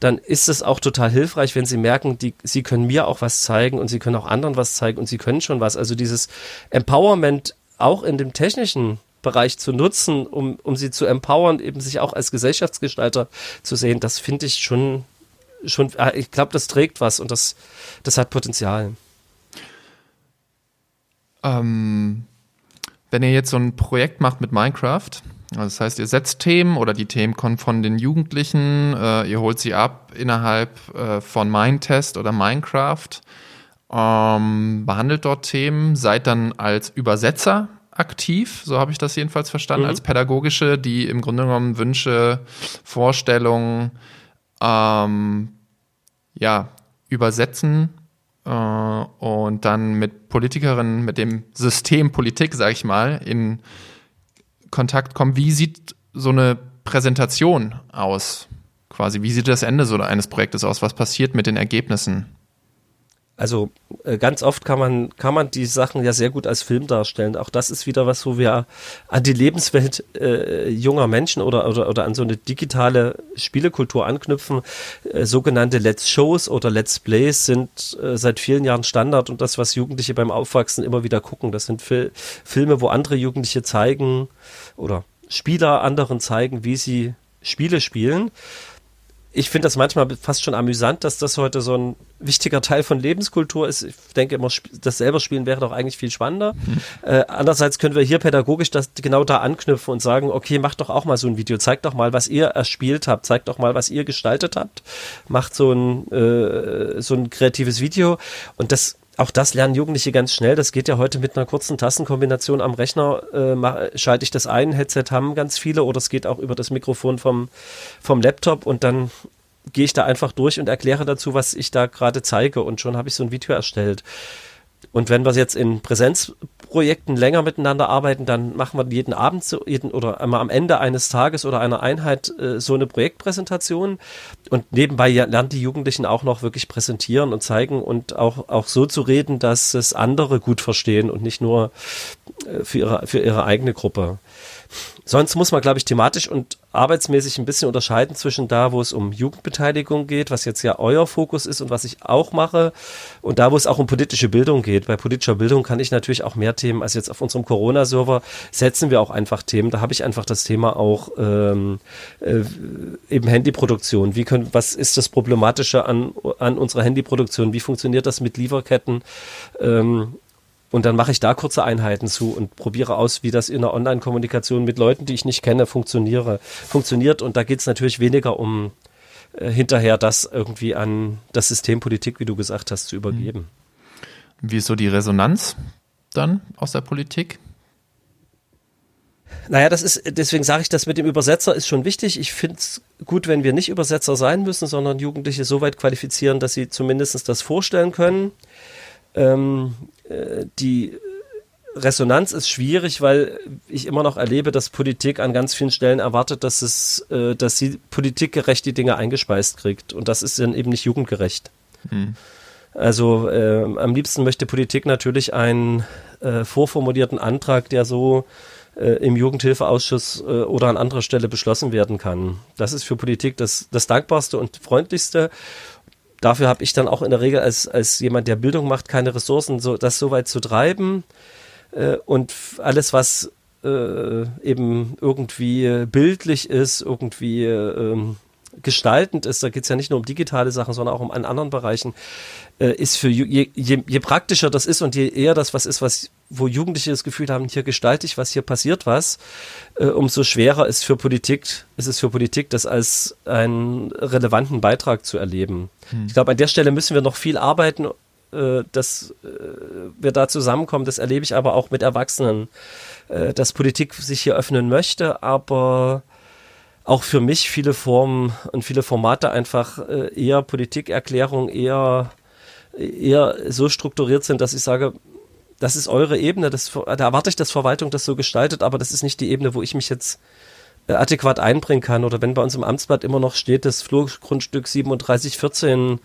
dann ist es auch total hilfreich, wenn sie merken, die, sie können mir auch was zeigen und sie können auch anderen was zeigen und sie können schon was. Also dieses Empowerment auch in dem technischen Bereich zu nutzen, um, um sie zu empowern, eben sich auch als Gesellschaftsgestalter zu sehen, das finde ich schon, schon, ah, ich glaube, das trägt was und das, das hat Potenzial. Ähm, wenn ihr jetzt so ein Projekt macht mit Minecraft, also das heißt, ihr setzt Themen oder die Themen kommen von den Jugendlichen, äh, ihr holt sie ab innerhalb äh, von Mindtest oder Minecraft ähm, behandelt dort Themen, seid dann als Übersetzer aktiv, so habe ich das jedenfalls verstanden, mhm. als pädagogische, die im Grunde genommen Wünsche, Vorstellungen, ähm, ja, übersetzen und dann mit Politikerinnen, mit dem System Politik, sage ich mal, in Kontakt kommen. Wie sieht so eine Präsentation aus? Quasi, wie sieht das Ende so eines Projektes aus? Was passiert mit den Ergebnissen? Also äh, ganz oft kann man, kann man die Sachen ja sehr gut als Film darstellen. Auch das ist wieder was, wo wir an die Lebenswelt äh, junger Menschen oder, oder, oder an so eine digitale Spielekultur anknüpfen. Äh, sogenannte Let's Shows oder Let's Plays sind äh, seit vielen Jahren Standard und das, was Jugendliche beim Aufwachsen immer wieder gucken. Das sind Fil Filme, wo andere Jugendliche zeigen oder Spieler anderen zeigen, wie sie Spiele spielen ich finde das manchmal fast schon amüsant, dass das heute so ein wichtiger Teil von Lebenskultur ist. Ich denke immer, das selber spielen wäre doch eigentlich viel spannender. Mhm. Äh, andererseits können wir hier pädagogisch das genau da anknüpfen und sagen, okay, macht doch auch mal so ein Video, zeigt doch mal, was ihr erspielt habt, zeigt doch mal, was ihr gestaltet habt, macht so ein, äh, so ein kreatives Video und das auch das lernen Jugendliche ganz schnell. Das geht ja heute mit einer kurzen Tastenkombination am Rechner. Äh, schalte ich das ein, Headset haben ganz viele, oder es geht auch über das Mikrofon vom, vom Laptop und dann gehe ich da einfach durch und erkläre dazu, was ich da gerade zeige. Und schon habe ich so ein Video erstellt. Und wenn wir jetzt in Präsenzprojekten länger miteinander arbeiten, dann machen wir jeden Abend so, jeden, oder einmal am Ende eines Tages oder einer Einheit äh, so eine Projektpräsentation. Und nebenbei lernen die Jugendlichen auch noch wirklich präsentieren und zeigen und auch, auch so zu reden, dass es andere gut verstehen und nicht nur äh, für, ihre, für ihre eigene Gruppe. Sonst muss man, glaube ich, thematisch und arbeitsmäßig ein bisschen unterscheiden zwischen da, wo es um Jugendbeteiligung geht, was jetzt ja euer Fokus ist und was ich auch mache, und da, wo es auch um politische Bildung geht. Bei politischer Bildung kann ich natürlich auch mehr Themen, als jetzt auf unserem Corona-Server setzen wir auch einfach Themen. Da habe ich einfach das Thema auch ähm, äh, eben Handyproduktion. Wie können, was ist das Problematische an, an unserer Handyproduktion? Wie funktioniert das mit Lieferketten? Ähm, und dann mache ich da kurze Einheiten zu und probiere aus, wie das in der Online-Kommunikation mit Leuten, die ich nicht kenne, funktioniere, funktioniert. Und da geht es natürlich weniger um äh, hinterher das irgendwie an das System Politik, wie du gesagt hast, zu übergeben. Wie ist so die Resonanz dann aus der Politik? Naja, das ist, deswegen sage ich, das mit dem Übersetzer ist schon wichtig. Ich finde es gut, wenn wir nicht Übersetzer sein müssen, sondern Jugendliche so weit qualifizieren, dass sie zumindest das vorstellen können. Ähm, äh, die Resonanz ist schwierig, weil ich immer noch erlebe, dass Politik an ganz vielen Stellen erwartet, dass es, äh, dass sie politikgerecht die Dinge eingespeist kriegt. Und das ist dann eben nicht jugendgerecht. Mhm. Also äh, am liebsten möchte Politik natürlich einen äh, vorformulierten Antrag, der so äh, im Jugendhilfeausschuss äh, oder an anderer Stelle beschlossen werden kann. Das ist für Politik das, das Dankbarste und Freundlichste dafür habe ich dann auch in der Regel als, als jemand, der Bildung macht, keine Ressourcen, so, das so weit zu treiben. Äh, und alles, was äh, eben irgendwie bildlich ist, irgendwie ähm, gestaltend ist, da geht es ja nicht nur um digitale Sachen, sondern auch um an anderen Bereichen, äh, ist für je, je, je praktischer das ist und je eher das was ist, was wo Jugendliche das Gefühl haben, hier gestalte ich was, hier passiert was, äh, umso schwerer ist für Politik, ist es für Politik, das als einen relevanten Beitrag zu erleben. Hm. Ich glaube, an der Stelle müssen wir noch viel arbeiten, äh, dass äh, wir da zusammenkommen. Das erlebe ich aber auch mit Erwachsenen, äh, dass Politik sich hier öffnen möchte, aber auch für mich viele Formen und viele Formate einfach äh, eher Politikerklärung, eher eher so strukturiert sind, dass ich sage, das ist eure Ebene, das, da erwarte ich, dass Verwaltung das so gestaltet, aber das ist nicht die Ebene, wo ich mich jetzt äh, adäquat einbringen kann. Oder wenn bei uns im Amtsblatt immer noch steht, das Flurgrundstück 3714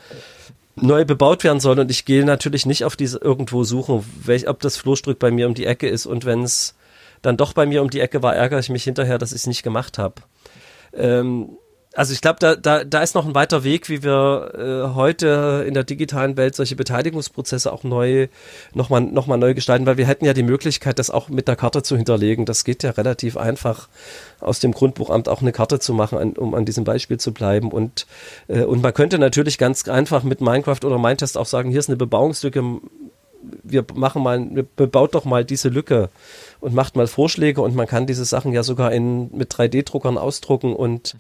neu bebaut werden soll und ich gehe natürlich nicht auf diese irgendwo suchen, welch, ob das Flurstück bei mir um die Ecke ist und wenn es dann doch bei mir um die Ecke war, ärgere ich mich hinterher, dass ich es nicht gemacht habe. Ähm, also ich glaube, da, da, da ist noch ein weiter Weg, wie wir äh, heute in der digitalen Welt solche Beteiligungsprozesse auch neu nochmal noch mal neu gestalten, weil wir hätten ja die Möglichkeit, das auch mit der Karte zu hinterlegen. Das geht ja relativ einfach, aus dem Grundbuchamt auch eine Karte zu machen, an, um an diesem Beispiel zu bleiben. Und, äh, und man könnte natürlich ganz einfach mit Minecraft oder Mindtest auch sagen, hier ist eine Bebauungslücke, wir machen mal, bebaut doch mal diese Lücke und macht mal Vorschläge und man kann diese Sachen ja sogar in, mit 3D-Druckern ausdrucken und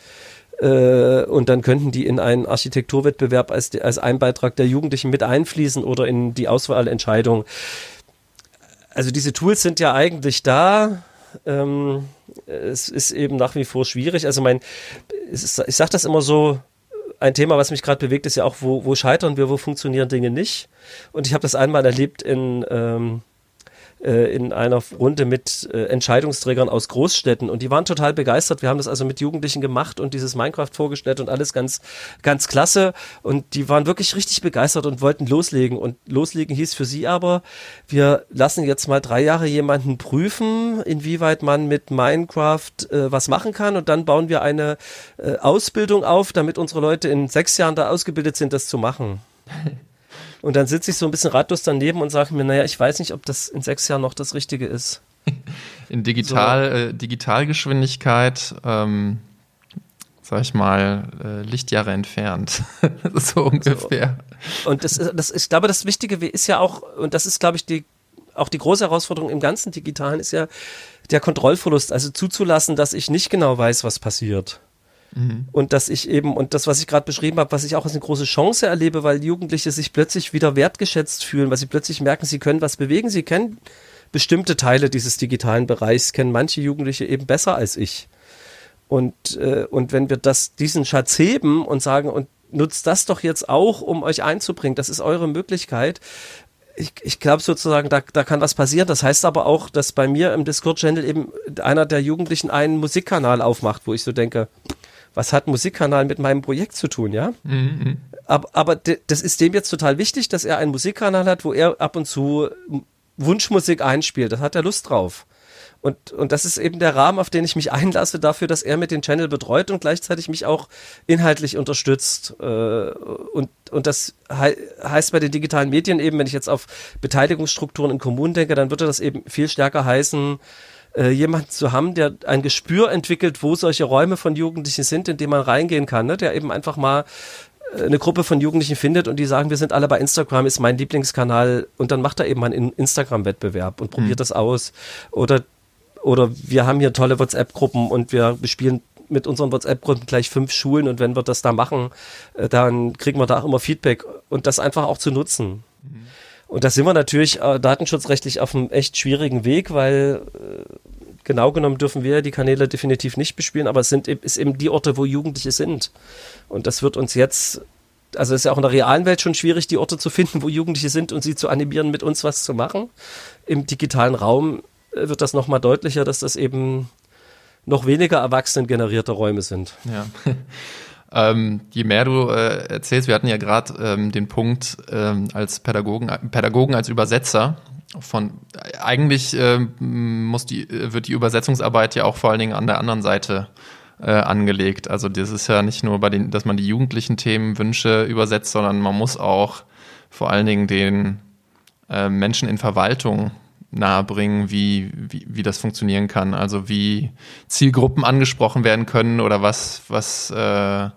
Äh, und dann könnten die in einen Architekturwettbewerb als, als ein Beitrag der Jugendlichen mit einfließen oder in die Auswahlentscheidung. Also diese Tools sind ja eigentlich da. Ähm, es ist eben nach wie vor schwierig. Also mein, ist, ich sage das immer so, ein Thema, was mich gerade bewegt, ist ja auch, wo, wo scheitern wir, wo funktionieren Dinge nicht. Und ich habe das einmal erlebt in, ähm, äh, in einer Runde mit äh, Entscheidungsträgern aus Großstädten und die waren total begeistert. Wir haben das also mit Jugendlichen gemacht und dieses Minecraft vorgestellt und alles ganz, ganz klasse. Und die waren wirklich richtig begeistert und wollten loslegen. Und loslegen hieß für sie aber, wir lassen jetzt mal drei Jahre jemanden prüfen, inwieweit man mit Minecraft äh, was machen kann. Und dann bauen wir eine äh, Ausbildung auf, damit unsere Leute in sechs Jahren da ausgebildet sind, das zu machen. Und dann sitze ich so ein bisschen ratlos daneben und sage mir, naja, ich weiß nicht, ob das in sechs Jahren noch das Richtige ist. In Digital, so. äh, Digitalgeschwindigkeit, ähm, sag ich mal, äh, Lichtjahre entfernt. so ungefähr. So. Und das, das, ich glaube, das Wichtige ist ja auch, und das ist, glaube ich, die, auch die große Herausforderung im ganzen Digitalen, ist ja der Kontrollverlust, also zuzulassen, dass ich nicht genau weiß, was passiert. Mhm. Und dass ich eben, und das, was ich gerade beschrieben habe, was ich auch als eine große Chance erlebe, weil Jugendliche sich plötzlich wieder wertgeschätzt fühlen, weil sie plötzlich merken, sie können was bewegen, sie kennen bestimmte Teile dieses digitalen Bereichs, kennen manche Jugendliche eben besser als ich. Und, äh, und wenn wir das, diesen Schatz heben und sagen, und nutzt das doch jetzt auch, um euch einzubringen, das ist eure Möglichkeit, ich, ich glaube sozusagen, da, da kann was passieren. Das heißt aber auch, dass bei mir im Discord-Channel eben einer der Jugendlichen einen Musikkanal aufmacht, wo ich so denke, was hat Musikkanal mit meinem Projekt zu tun, ja? Mhm. Aber, aber das ist dem jetzt total wichtig, dass er einen Musikkanal hat, wo er ab und zu Wunschmusik einspielt. Das hat er Lust drauf. Und, und das ist eben der Rahmen, auf den ich mich einlasse, dafür, dass er mit den Channel betreut und gleichzeitig mich auch inhaltlich unterstützt. Äh, und, und das heißt bei den digitalen Medien eben, wenn ich jetzt auf Beteiligungsstrukturen in Kommunen denke, dann würde das eben viel stärker heißen, äh, jemanden zu haben, der ein Gespür entwickelt, wo solche Räume von Jugendlichen sind, in die man reingehen kann, ne? der eben einfach mal äh, eine Gruppe von Jugendlichen findet und die sagen, wir sind alle bei Instagram, ist mein Lieblingskanal und dann macht er eben einen Instagram-Wettbewerb und probiert mhm. das aus. Oder, oder wir haben hier tolle WhatsApp-Gruppen und wir bespielen mit unseren WhatsApp-Gruppen gleich fünf Schulen und wenn wir das da machen, äh, dann kriegen wir da auch immer Feedback und das einfach auch zu nutzen. Mhm. Und da sind wir natürlich äh, datenschutzrechtlich auf einem echt schwierigen Weg, weil äh, genau genommen dürfen wir die Kanäle definitiv nicht bespielen, aber es sind ist eben die Orte, wo Jugendliche sind. Und das wird uns jetzt, also es ist ja auch in der realen Welt schon schwierig, die Orte zu finden, wo Jugendliche sind und sie zu animieren, mit uns was zu machen. Im digitalen Raum äh, wird das nochmal deutlicher, dass das eben noch weniger erwachsenengenerierte Räume sind. Ja. Ähm, je mehr du äh, erzählst, wir hatten ja gerade ähm, den Punkt ähm, als Pädagogen, Pädagogen als Übersetzer von eigentlich ähm, muss die, wird die Übersetzungsarbeit ja auch vor allen Dingen an der anderen Seite äh, angelegt. Also das ist ja nicht nur bei den, dass man die jugendlichen Themen, Wünsche übersetzt, sondern man muss auch vor allen Dingen den äh, Menschen in Verwaltung nahebringen, wie, wie, wie das funktionieren kann. Also wie Zielgruppen angesprochen werden können oder was, was äh,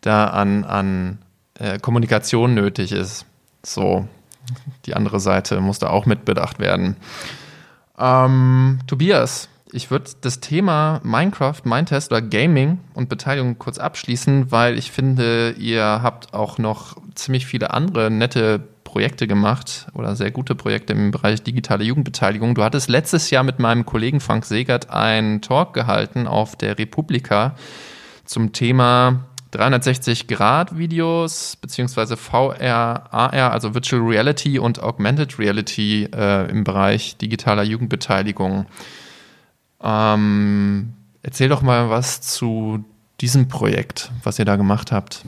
da an, an äh, Kommunikation nötig ist. So, die andere Seite muss da auch mitbedacht werden. Ähm, Tobias, ich würde das Thema Minecraft, Mindtest oder Gaming und Beteiligung kurz abschließen, weil ich finde, ihr habt auch noch ziemlich viele andere nette Projekte gemacht oder sehr gute Projekte im Bereich digitale Jugendbeteiligung. Du hattest letztes Jahr mit meinem Kollegen Frank Segert einen Talk gehalten auf der Republika zum Thema 360-Grad-Videos beziehungsweise VR, AR, also Virtual Reality und Augmented Reality äh, im Bereich digitaler Jugendbeteiligung. Ähm, erzähl doch mal was zu diesem Projekt, was ihr da gemacht habt.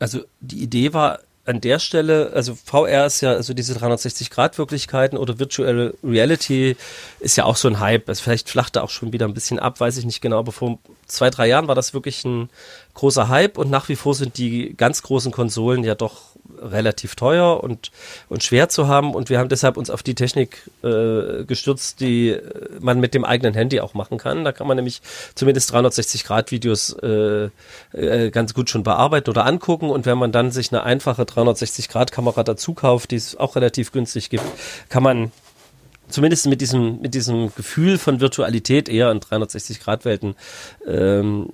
Also die Idee war an der Stelle, also VR ist ja, also diese 360-Grad-Wirklichkeiten oder Virtual Reality ist ja auch so ein Hype. Also vielleicht flacht er auch schon wieder ein bisschen ab, weiß ich nicht genau, aber vor zwei, drei Jahren war das wirklich ein großer Hype und nach wie vor sind die ganz großen Konsolen ja doch relativ teuer und, und schwer zu haben und wir haben deshalb uns auf die Technik äh, gestürzt, die man mit dem eigenen Handy auch machen kann. Da kann man nämlich zumindest 360 Grad Videos äh, äh, ganz gut schon bearbeiten oder angucken und wenn man dann sich eine einfache 360 Grad Kamera dazu kauft, die es auch relativ günstig gibt, kann man zumindest mit diesem, mit diesem Gefühl von Virtualität eher in 360-Grad-Welten ähm,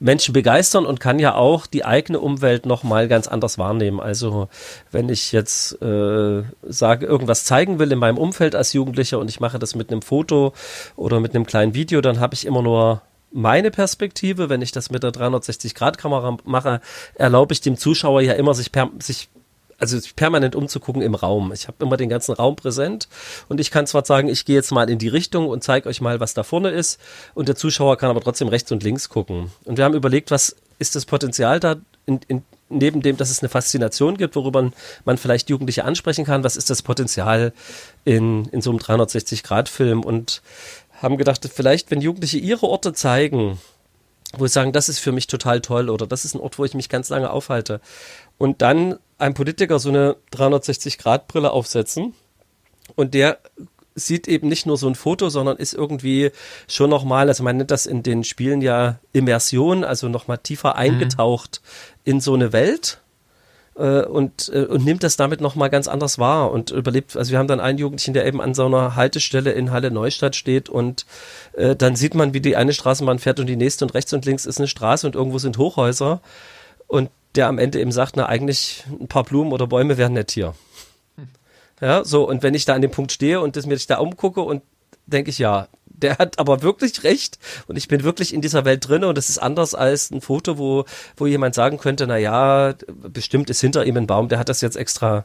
Menschen begeistern und kann ja auch die eigene Umwelt nochmal ganz anders wahrnehmen. Also wenn ich jetzt äh, sage, irgendwas zeigen will in meinem Umfeld als Jugendlicher und ich mache das mit einem Foto oder mit einem kleinen Video, dann habe ich immer nur meine Perspektive. Wenn ich das mit der 360-Grad-Kamera mache, erlaube ich dem Zuschauer ja immer, sich, per, sich also permanent umzugucken im Raum. Ich habe immer den ganzen Raum präsent und ich kann zwar sagen, ich gehe jetzt mal in die Richtung und zeige euch mal, was da vorne ist und der Zuschauer kann aber trotzdem rechts und links gucken. Und wir haben überlegt, was ist das Potenzial da in, in, neben dem, dass es eine Faszination gibt, worüber man vielleicht Jugendliche ansprechen kann, was ist das Potenzial in, in so einem 360-Grad-Film und haben gedacht, vielleicht, wenn Jugendliche ihre Orte zeigen, wo sie sagen, das ist für mich total toll oder das ist ein Ort, wo ich mich ganz lange aufhalte. Und dann einem Politiker so eine 360-Grad-Brille aufsetzen und der sieht eben nicht nur so ein Foto, sondern ist irgendwie schon nochmal, also man nennt das in den Spielen ja Immersion, also nochmal tiefer mhm. eingetaucht mhm. in so eine Welt äh, und, äh, und nimmt das damit nochmal ganz anders wahr und überlebt. Also wir haben dann einen Jugendlichen, der eben an so einer Haltestelle in Halle Neustadt steht und äh, dann sieht man, wie die eine Straßenbahn fährt und die nächste und rechts und links ist eine Straße und irgendwo sind Hochhäuser und der am Ende eben sagt, na eigentlich ein paar Blumen oder Bäume wären nett hier. Ja, so, und wenn ich da an dem Punkt stehe und das mir da umgucke und denke ich, ja, der hat aber wirklich recht. Und ich bin wirklich in dieser Welt drin und es ist anders als ein Foto, wo, wo jemand sagen könnte, na ja, bestimmt ist hinter ihm ein Baum, der hat das jetzt extra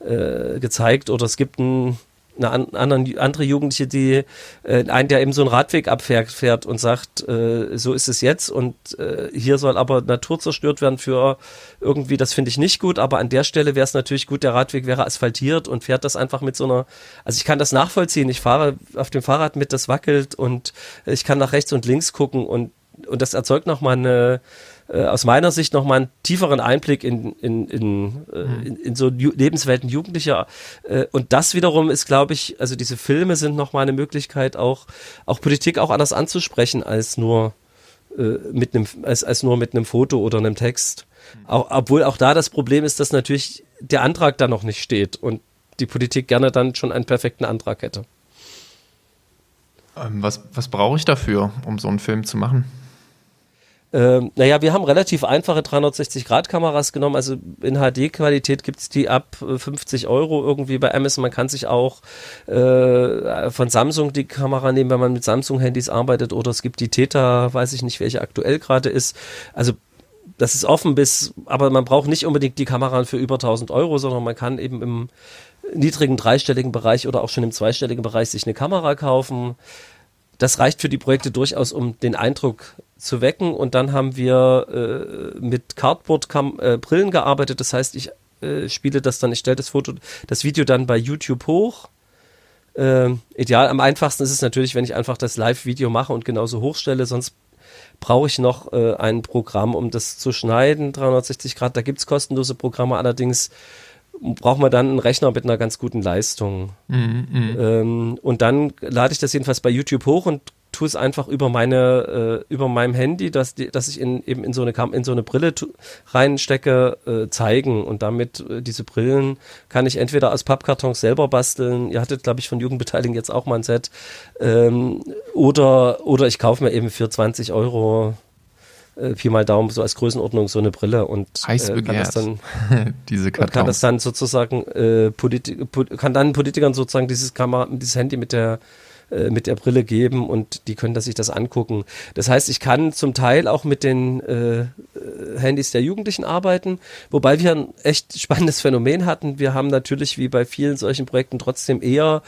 äh, gezeigt. Oder es gibt ein eine anderen, andere Jugendliche, die äh, einen, der eben so einen Radweg abfährt fährt und sagt, äh, so ist es jetzt und äh, hier soll aber Natur zerstört werden für irgendwie, das finde ich nicht gut, aber an der Stelle wäre es natürlich gut, der Radweg wäre asphaltiert und fährt das einfach mit so einer, also ich kann das nachvollziehen, ich fahre auf dem Fahrrad mit, das wackelt und ich kann nach rechts und links gucken und, und das erzeugt nochmal eine, äh, aus meiner Sicht nochmal einen tieferen Einblick in, in, in, äh, mhm. in, in, so Ju Lebenswelten Jugendlicher. Äh, und das wiederum ist, glaube ich, also diese Filme sind nochmal eine Möglichkeit, auch, auch Politik auch anders anzusprechen als nur äh, mit einem, als, als nur mit einem Foto oder einem Text. Mhm. Auch, obwohl auch da das Problem ist, dass natürlich der Antrag da noch nicht steht und die Politik gerne dann schon einen perfekten Antrag hätte. Ähm, was, was brauche ich dafür, um so einen Film zu machen? Ähm, naja, wir haben relativ einfache 360-Grad-Kameras genommen. Also in HD-Qualität gibt es die ab 50 äh, Euro irgendwie bei Amazon. Man kann sich auch äh, von Samsung die Kamera nehmen, wenn man mit Samsung-Handys arbeitet. Oder es gibt die Theta, weiß ich nicht, welche aktuell gerade ist. Also das ist offen bis, aber man braucht nicht unbedingt die Kamera für über 1000 Euro, sondern man kann eben im niedrigen dreistelligen Bereich oder auch schon im zweistelligen Bereich sich eine Kamera kaufen. Das reicht für die Projekte durchaus, um den Eindruck zu wecken. Und dann haben wir äh, mit Cardboard-Brillen äh, gearbeitet. Das heißt, ich äh, spiele das dann, ich stelle das Foto, das Video dann bei YouTube hoch. Äh, ideal, am einfachsten ist es natürlich, wenn ich einfach das Live-Video mache und genauso hochstelle, sonst brauche ich noch äh, ein Programm, um das zu schneiden, 360 Grad. Da gibt es kostenlose Programme, allerdings braucht man dann einen Rechner mit einer ganz guten Leistung. Mhm, ähm, und dann lade ich das jedenfalls bei YouTube hoch und tue es einfach über meine, äh, über meinem Handy, dass, die, dass ich in, eben in so eine, Kam in so eine Brille reinstecke, äh, zeigen. Und damit äh, diese Brillen kann ich entweder aus Pappkartons selber basteln. Ihr hattet, glaube ich, von Jugendbeteiligung jetzt auch mal ein Set. Ähm, oder, oder ich kaufe mir eben für 20 Euro äh, Pi mal Daumen so als Größenordnung so eine Brille und äh, kann das dann diese Kartons. kann das dann sozusagen äh, Politi kann dann Politikern sozusagen dieses Kamera dieses Handy mit der äh, mit der Brille geben und die können das sich das angucken. Das heißt, ich kann zum Teil auch mit den äh, Handys der Jugendlichen arbeiten, wobei wir ein echt spannendes Phänomen hatten. Wir haben natürlich wie bei vielen solchen Projekten trotzdem eher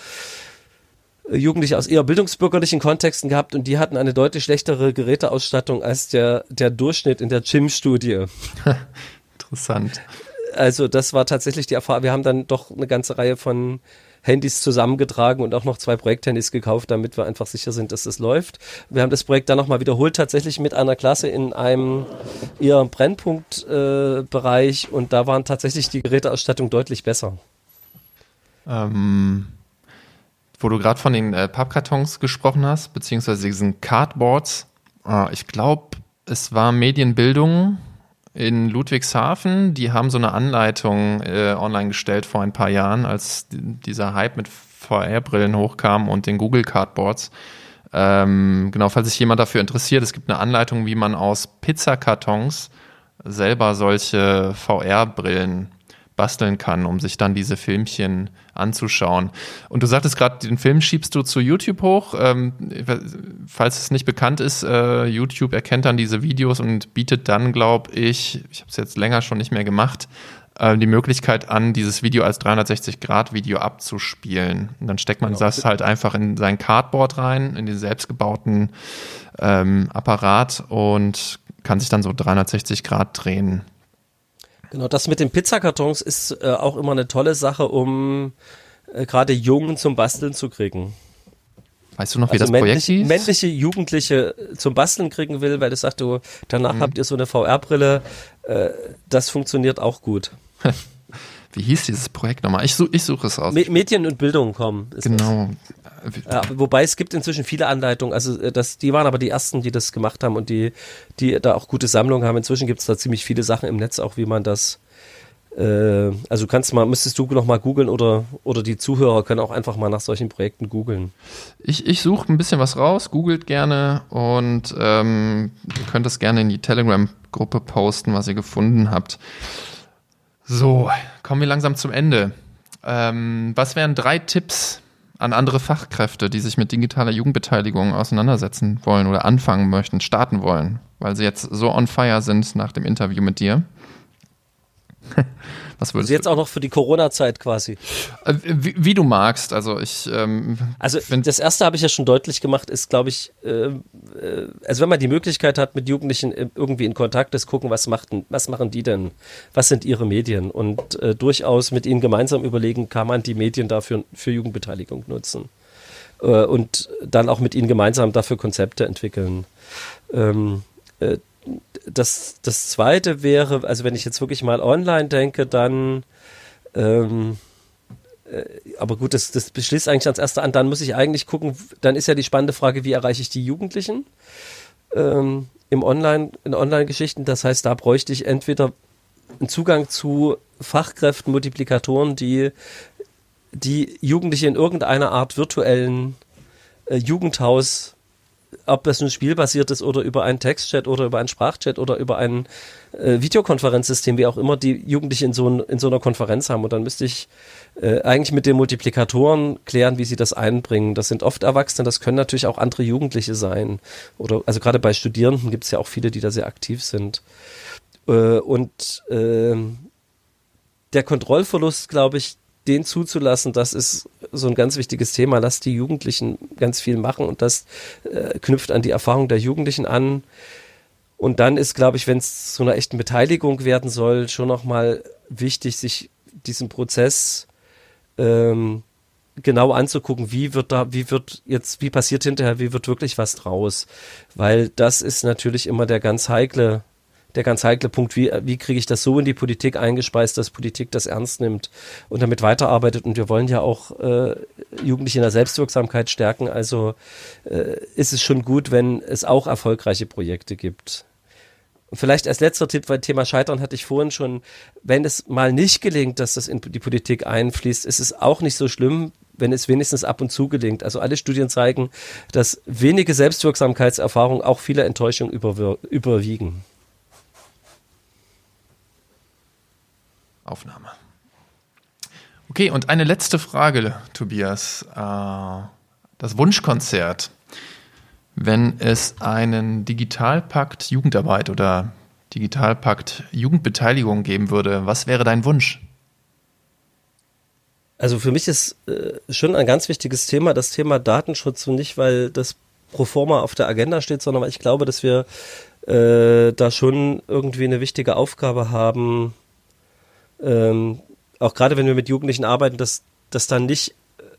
Jugendliche aus eher bildungsbürgerlichen Kontexten gehabt und die hatten eine deutlich schlechtere Geräteausstattung als der, der Durchschnitt in der Gym-Studie. Interessant. Also das war tatsächlich die Erfahrung. Wir haben dann doch eine ganze Reihe von Handys zusammengetragen und auch noch zwei Projekthandys gekauft, damit wir einfach sicher sind, dass das läuft. Wir haben das Projekt dann nochmal wiederholt, tatsächlich mit einer Klasse in einem eher Brennpunktbereich äh, und da waren tatsächlich die Geräteausstattung deutlich besser. Ähm, wo du gerade von den äh, Pappkartons gesprochen hast, beziehungsweise diesen Cardboards, äh, ich glaube, es war Medienbildung in Ludwigshafen. Die haben so eine Anleitung äh, online gestellt vor ein paar Jahren, als dieser Hype mit VR-Brillen hochkam und den Google Cardboards. Ähm, genau, falls sich jemand dafür interessiert, es gibt eine Anleitung, wie man aus Pizzakartons selber solche VR-Brillen basteln kann, um sich dann diese Filmchen anzuschauen. Und du sagtest gerade, den Film schiebst du zu YouTube hoch. Ähm, falls es nicht bekannt ist, äh, YouTube erkennt dann diese Videos und bietet dann, glaube ich, ich habe es jetzt länger schon nicht mehr gemacht, äh, die Möglichkeit an, dieses Video als 360-Grad-Video abzuspielen. Und dann steckt man genau. das halt einfach in sein Cardboard rein, in den selbstgebauten ähm, Apparat und kann sich dann so 360 Grad drehen. Genau, das mit den Pizzakartons ist äh, auch immer eine tolle Sache, um äh, gerade Jungen zum Basteln zu kriegen. Weißt du noch, wie also das Projekt hieß? Männliche Jugendliche zum Basteln kriegen will, weil das sagt, du, danach mhm. habt ihr so eine VR-Brille. Äh, das funktioniert auch gut. wie hieß dieses Projekt nochmal? Ich, such, ich suche es aus. Medien und Bildung kommen. Genau. Ja, wobei es gibt inzwischen viele Anleitungen. Also äh, das, die waren aber die ersten, die das gemacht haben und die, die da auch gute Sammlungen haben. Inzwischen gibt es da ziemlich viele Sachen im Netz, auch wie man das. Äh, also kannst mal, müsstest du noch mal googeln oder oder die Zuhörer können auch einfach mal nach solchen Projekten googeln. Ich, ich suche ein bisschen was raus, googelt gerne und ähm, ihr könnt es gerne in die Telegram-Gruppe posten, was ihr gefunden habt. So, kommen wir langsam zum Ende. Ähm, was wären drei Tipps, an andere Fachkräfte, die sich mit digitaler Jugendbeteiligung auseinandersetzen wollen oder anfangen möchten, starten wollen, weil sie jetzt so on fire sind nach dem Interview mit dir? Was würdest also jetzt auch noch für die Corona-Zeit quasi. Äh, wie, wie, du magst. Also ich. Ähm, also das erste habe ich ja schon deutlich gemacht, ist, glaube ich, äh, äh, also wenn man die Möglichkeit hat, mit Jugendlichen irgendwie in Kontakt ist, gucken, was machten, was machen die denn? Was sind ihre Medien? Und äh, durchaus mit ihnen gemeinsam überlegen, kann man die Medien dafür für Jugendbeteiligung nutzen. Äh, und dann auch mit ihnen gemeinsam dafür Konzepte entwickeln. Ähm, äh, das, das zweite wäre, also wenn ich jetzt wirklich mal online denke, dann, ähm, äh, aber gut, das, das beschließt eigentlich als erster an, dann muss ich eigentlich gucken, dann ist ja die spannende Frage, wie erreiche ich die Jugendlichen ähm, im Online, in Online-Geschichten. Das heißt, da bräuchte ich entweder einen Zugang zu Fachkräften, Multiplikatoren, die die Jugendliche in irgendeiner Art virtuellen äh, Jugendhaus ob das nun spielbasiert ist oder über einen Textchat oder über einen Sprachchat oder über ein äh, Videokonferenzsystem, wie auch immer, die Jugendliche in so, in so einer Konferenz haben. Und dann müsste ich äh, eigentlich mit den Multiplikatoren klären, wie sie das einbringen. Das sind oft Erwachsene, das können natürlich auch andere Jugendliche sein. Oder also gerade bei Studierenden gibt es ja auch viele, die da sehr aktiv sind. Äh, und äh, der Kontrollverlust, glaube ich, den zuzulassen, das ist so ein ganz wichtiges Thema. Lass die Jugendlichen ganz viel machen und das äh, knüpft an die Erfahrung der Jugendlichen an. Und dann ist, glaube ich, wenn es zu einer echten Beteiligung werden soll, schon nochmal wichtig, sich diesen Prozess ähm, genau anzugucken, wie wird da, wie wird jetzt, wie passiert hinterher, wie wird wirklich was draus? Weil das ist natürlich immer der ganz heikle der ganz heikle Punkt, wie, wie kriege ich das so in die Politik eingespeist, dass Politik das ernst nimmt und damit weiterarbeitet. Und wir wollen ja auch äh, Jugendliche in der Selbstwirksamkeit stärken. Also äh, ist es schon gut, wenn es auch erfolgreiche Projekte gibt. Und vielleicht als letzter Tipp, weil Thema Scheitern hatte ich vorhin schon, wenn es mal nicht gelingt, dass das in die Politik einfließt, ist es auch nicht so schlimm, wenn es wenigstens ab und zu gelingt. Also alle Studien zeigen, dass wenige Selbstwirksamkeitserfahrungen auch viele Enttäuschungen überwiegen. Aufnahme. Okay, und eine letzte Frage, Tobias. Äh, das Wunschkonzert. Wenn es einen Digitalpakt Jugendarbeit oder Digitalpakt Jugendbeteiligung geben würde, was wäre dein Wunsch? Also für mich ist äh, schon ein ganz wichtiges Thema das Thema Datenschutz und nicht, weil das pro forma auf der Agenda steht, sondern weil ich glaube, dass wir äh, da schon irgendwie eine wichtige Aufgabe haben, ähm, auch gerade wenn wir mit Jugendlichen arbeiten, dass, dass dann nicht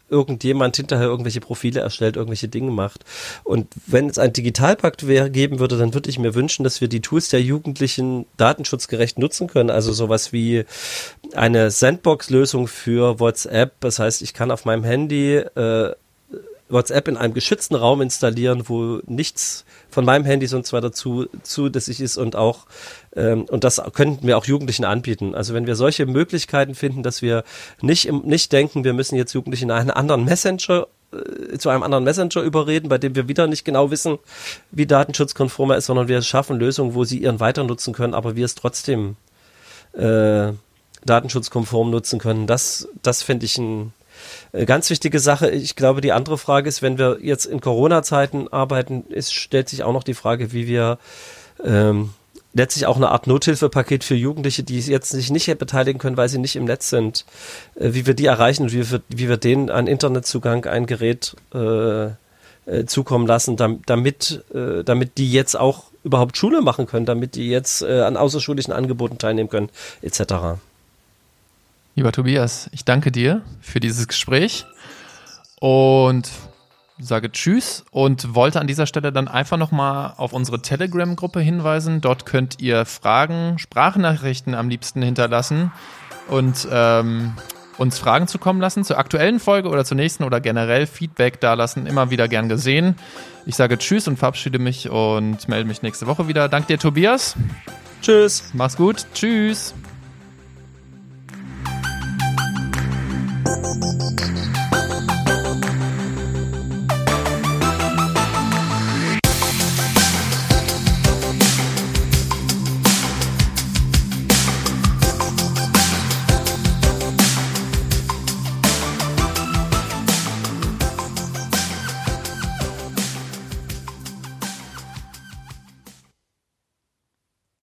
irgendjemand hinterher irgendwelche Profile erstellt, irgendwelche Dinge macht. Und wenn es einen Digitalpakt wär, geben würde, dann würde ich mir wünschen, dass wir die Tools der Jugendlichen datenschutzgerecht nutzen können. Also sowas wie eine Sandbox-Lösung für WhatsApp. Das heißt, ich kann auf meinem Handy äh, WhatsApp in einem geschützten Raum installieren, wo nichts von meinem Handy sonst weiter zu, zulässig ist und auch, ähm, und das könnten wir auch Jugendlichen anbieten. Also wenn wir solche Möglichkeiten finden, dass wir nicht, im, nicht denken, wir müssen jetzt Jugendlichen einen anderen Messenger äh, zu einem anderen Messenger überreden, bei dem wir wieder nicht genau wissen, wie datenschutzkonform er ist, sondern wir schaffen Lösungen, wo sie ihren weiter nutzen können, aber wir es trotzdem äh, datenschutzkonform nutzen können. Das, das finde ich ein, ganz wichtige Sache. Ich glaube, die andere Frage ist, wenn wir jetzt in Corona-Zeiten arbeiten, ist, stellt sich auch noch die Frage, wie wir ähm, letztlich auch eine Art Nothilfepaket für Jugendliche, die jetzt sich nicht beteiligen können, weil sie nicht im Netz sind, äh, wie wir die erreichen und wie wir, wie wir denen einen Internetzugang, ein Gerät äh, äh, zukommen lassen, damit, äh, damit die jetzt auch überhaupt Schule machen können, damit die jetzt äh, an außerschulischen Angeboten teilnehmen können, etc. Lieber Tobias, ich danke dir für dieses Gespräch und sage Tschüss und wollte an dieser Stelle dann einfach nochmal auf unsere Telegram-Gruppe hinweisen. Dort könnt ihr Fragen, Sprachnachrichten am liebsten hinterlassen und ähm, uns Fragen zukommen lassen zur aktuellen Folge oder zur nächsten oder generell Feedback dalassen. Immer wieder gern gesehen. Ich sage Tschüss und verabschiede mich und melde mich nächste Woche wieder. Dank dir, Tobias. Tschüss. Mach's gut. Tschüss. Thank you.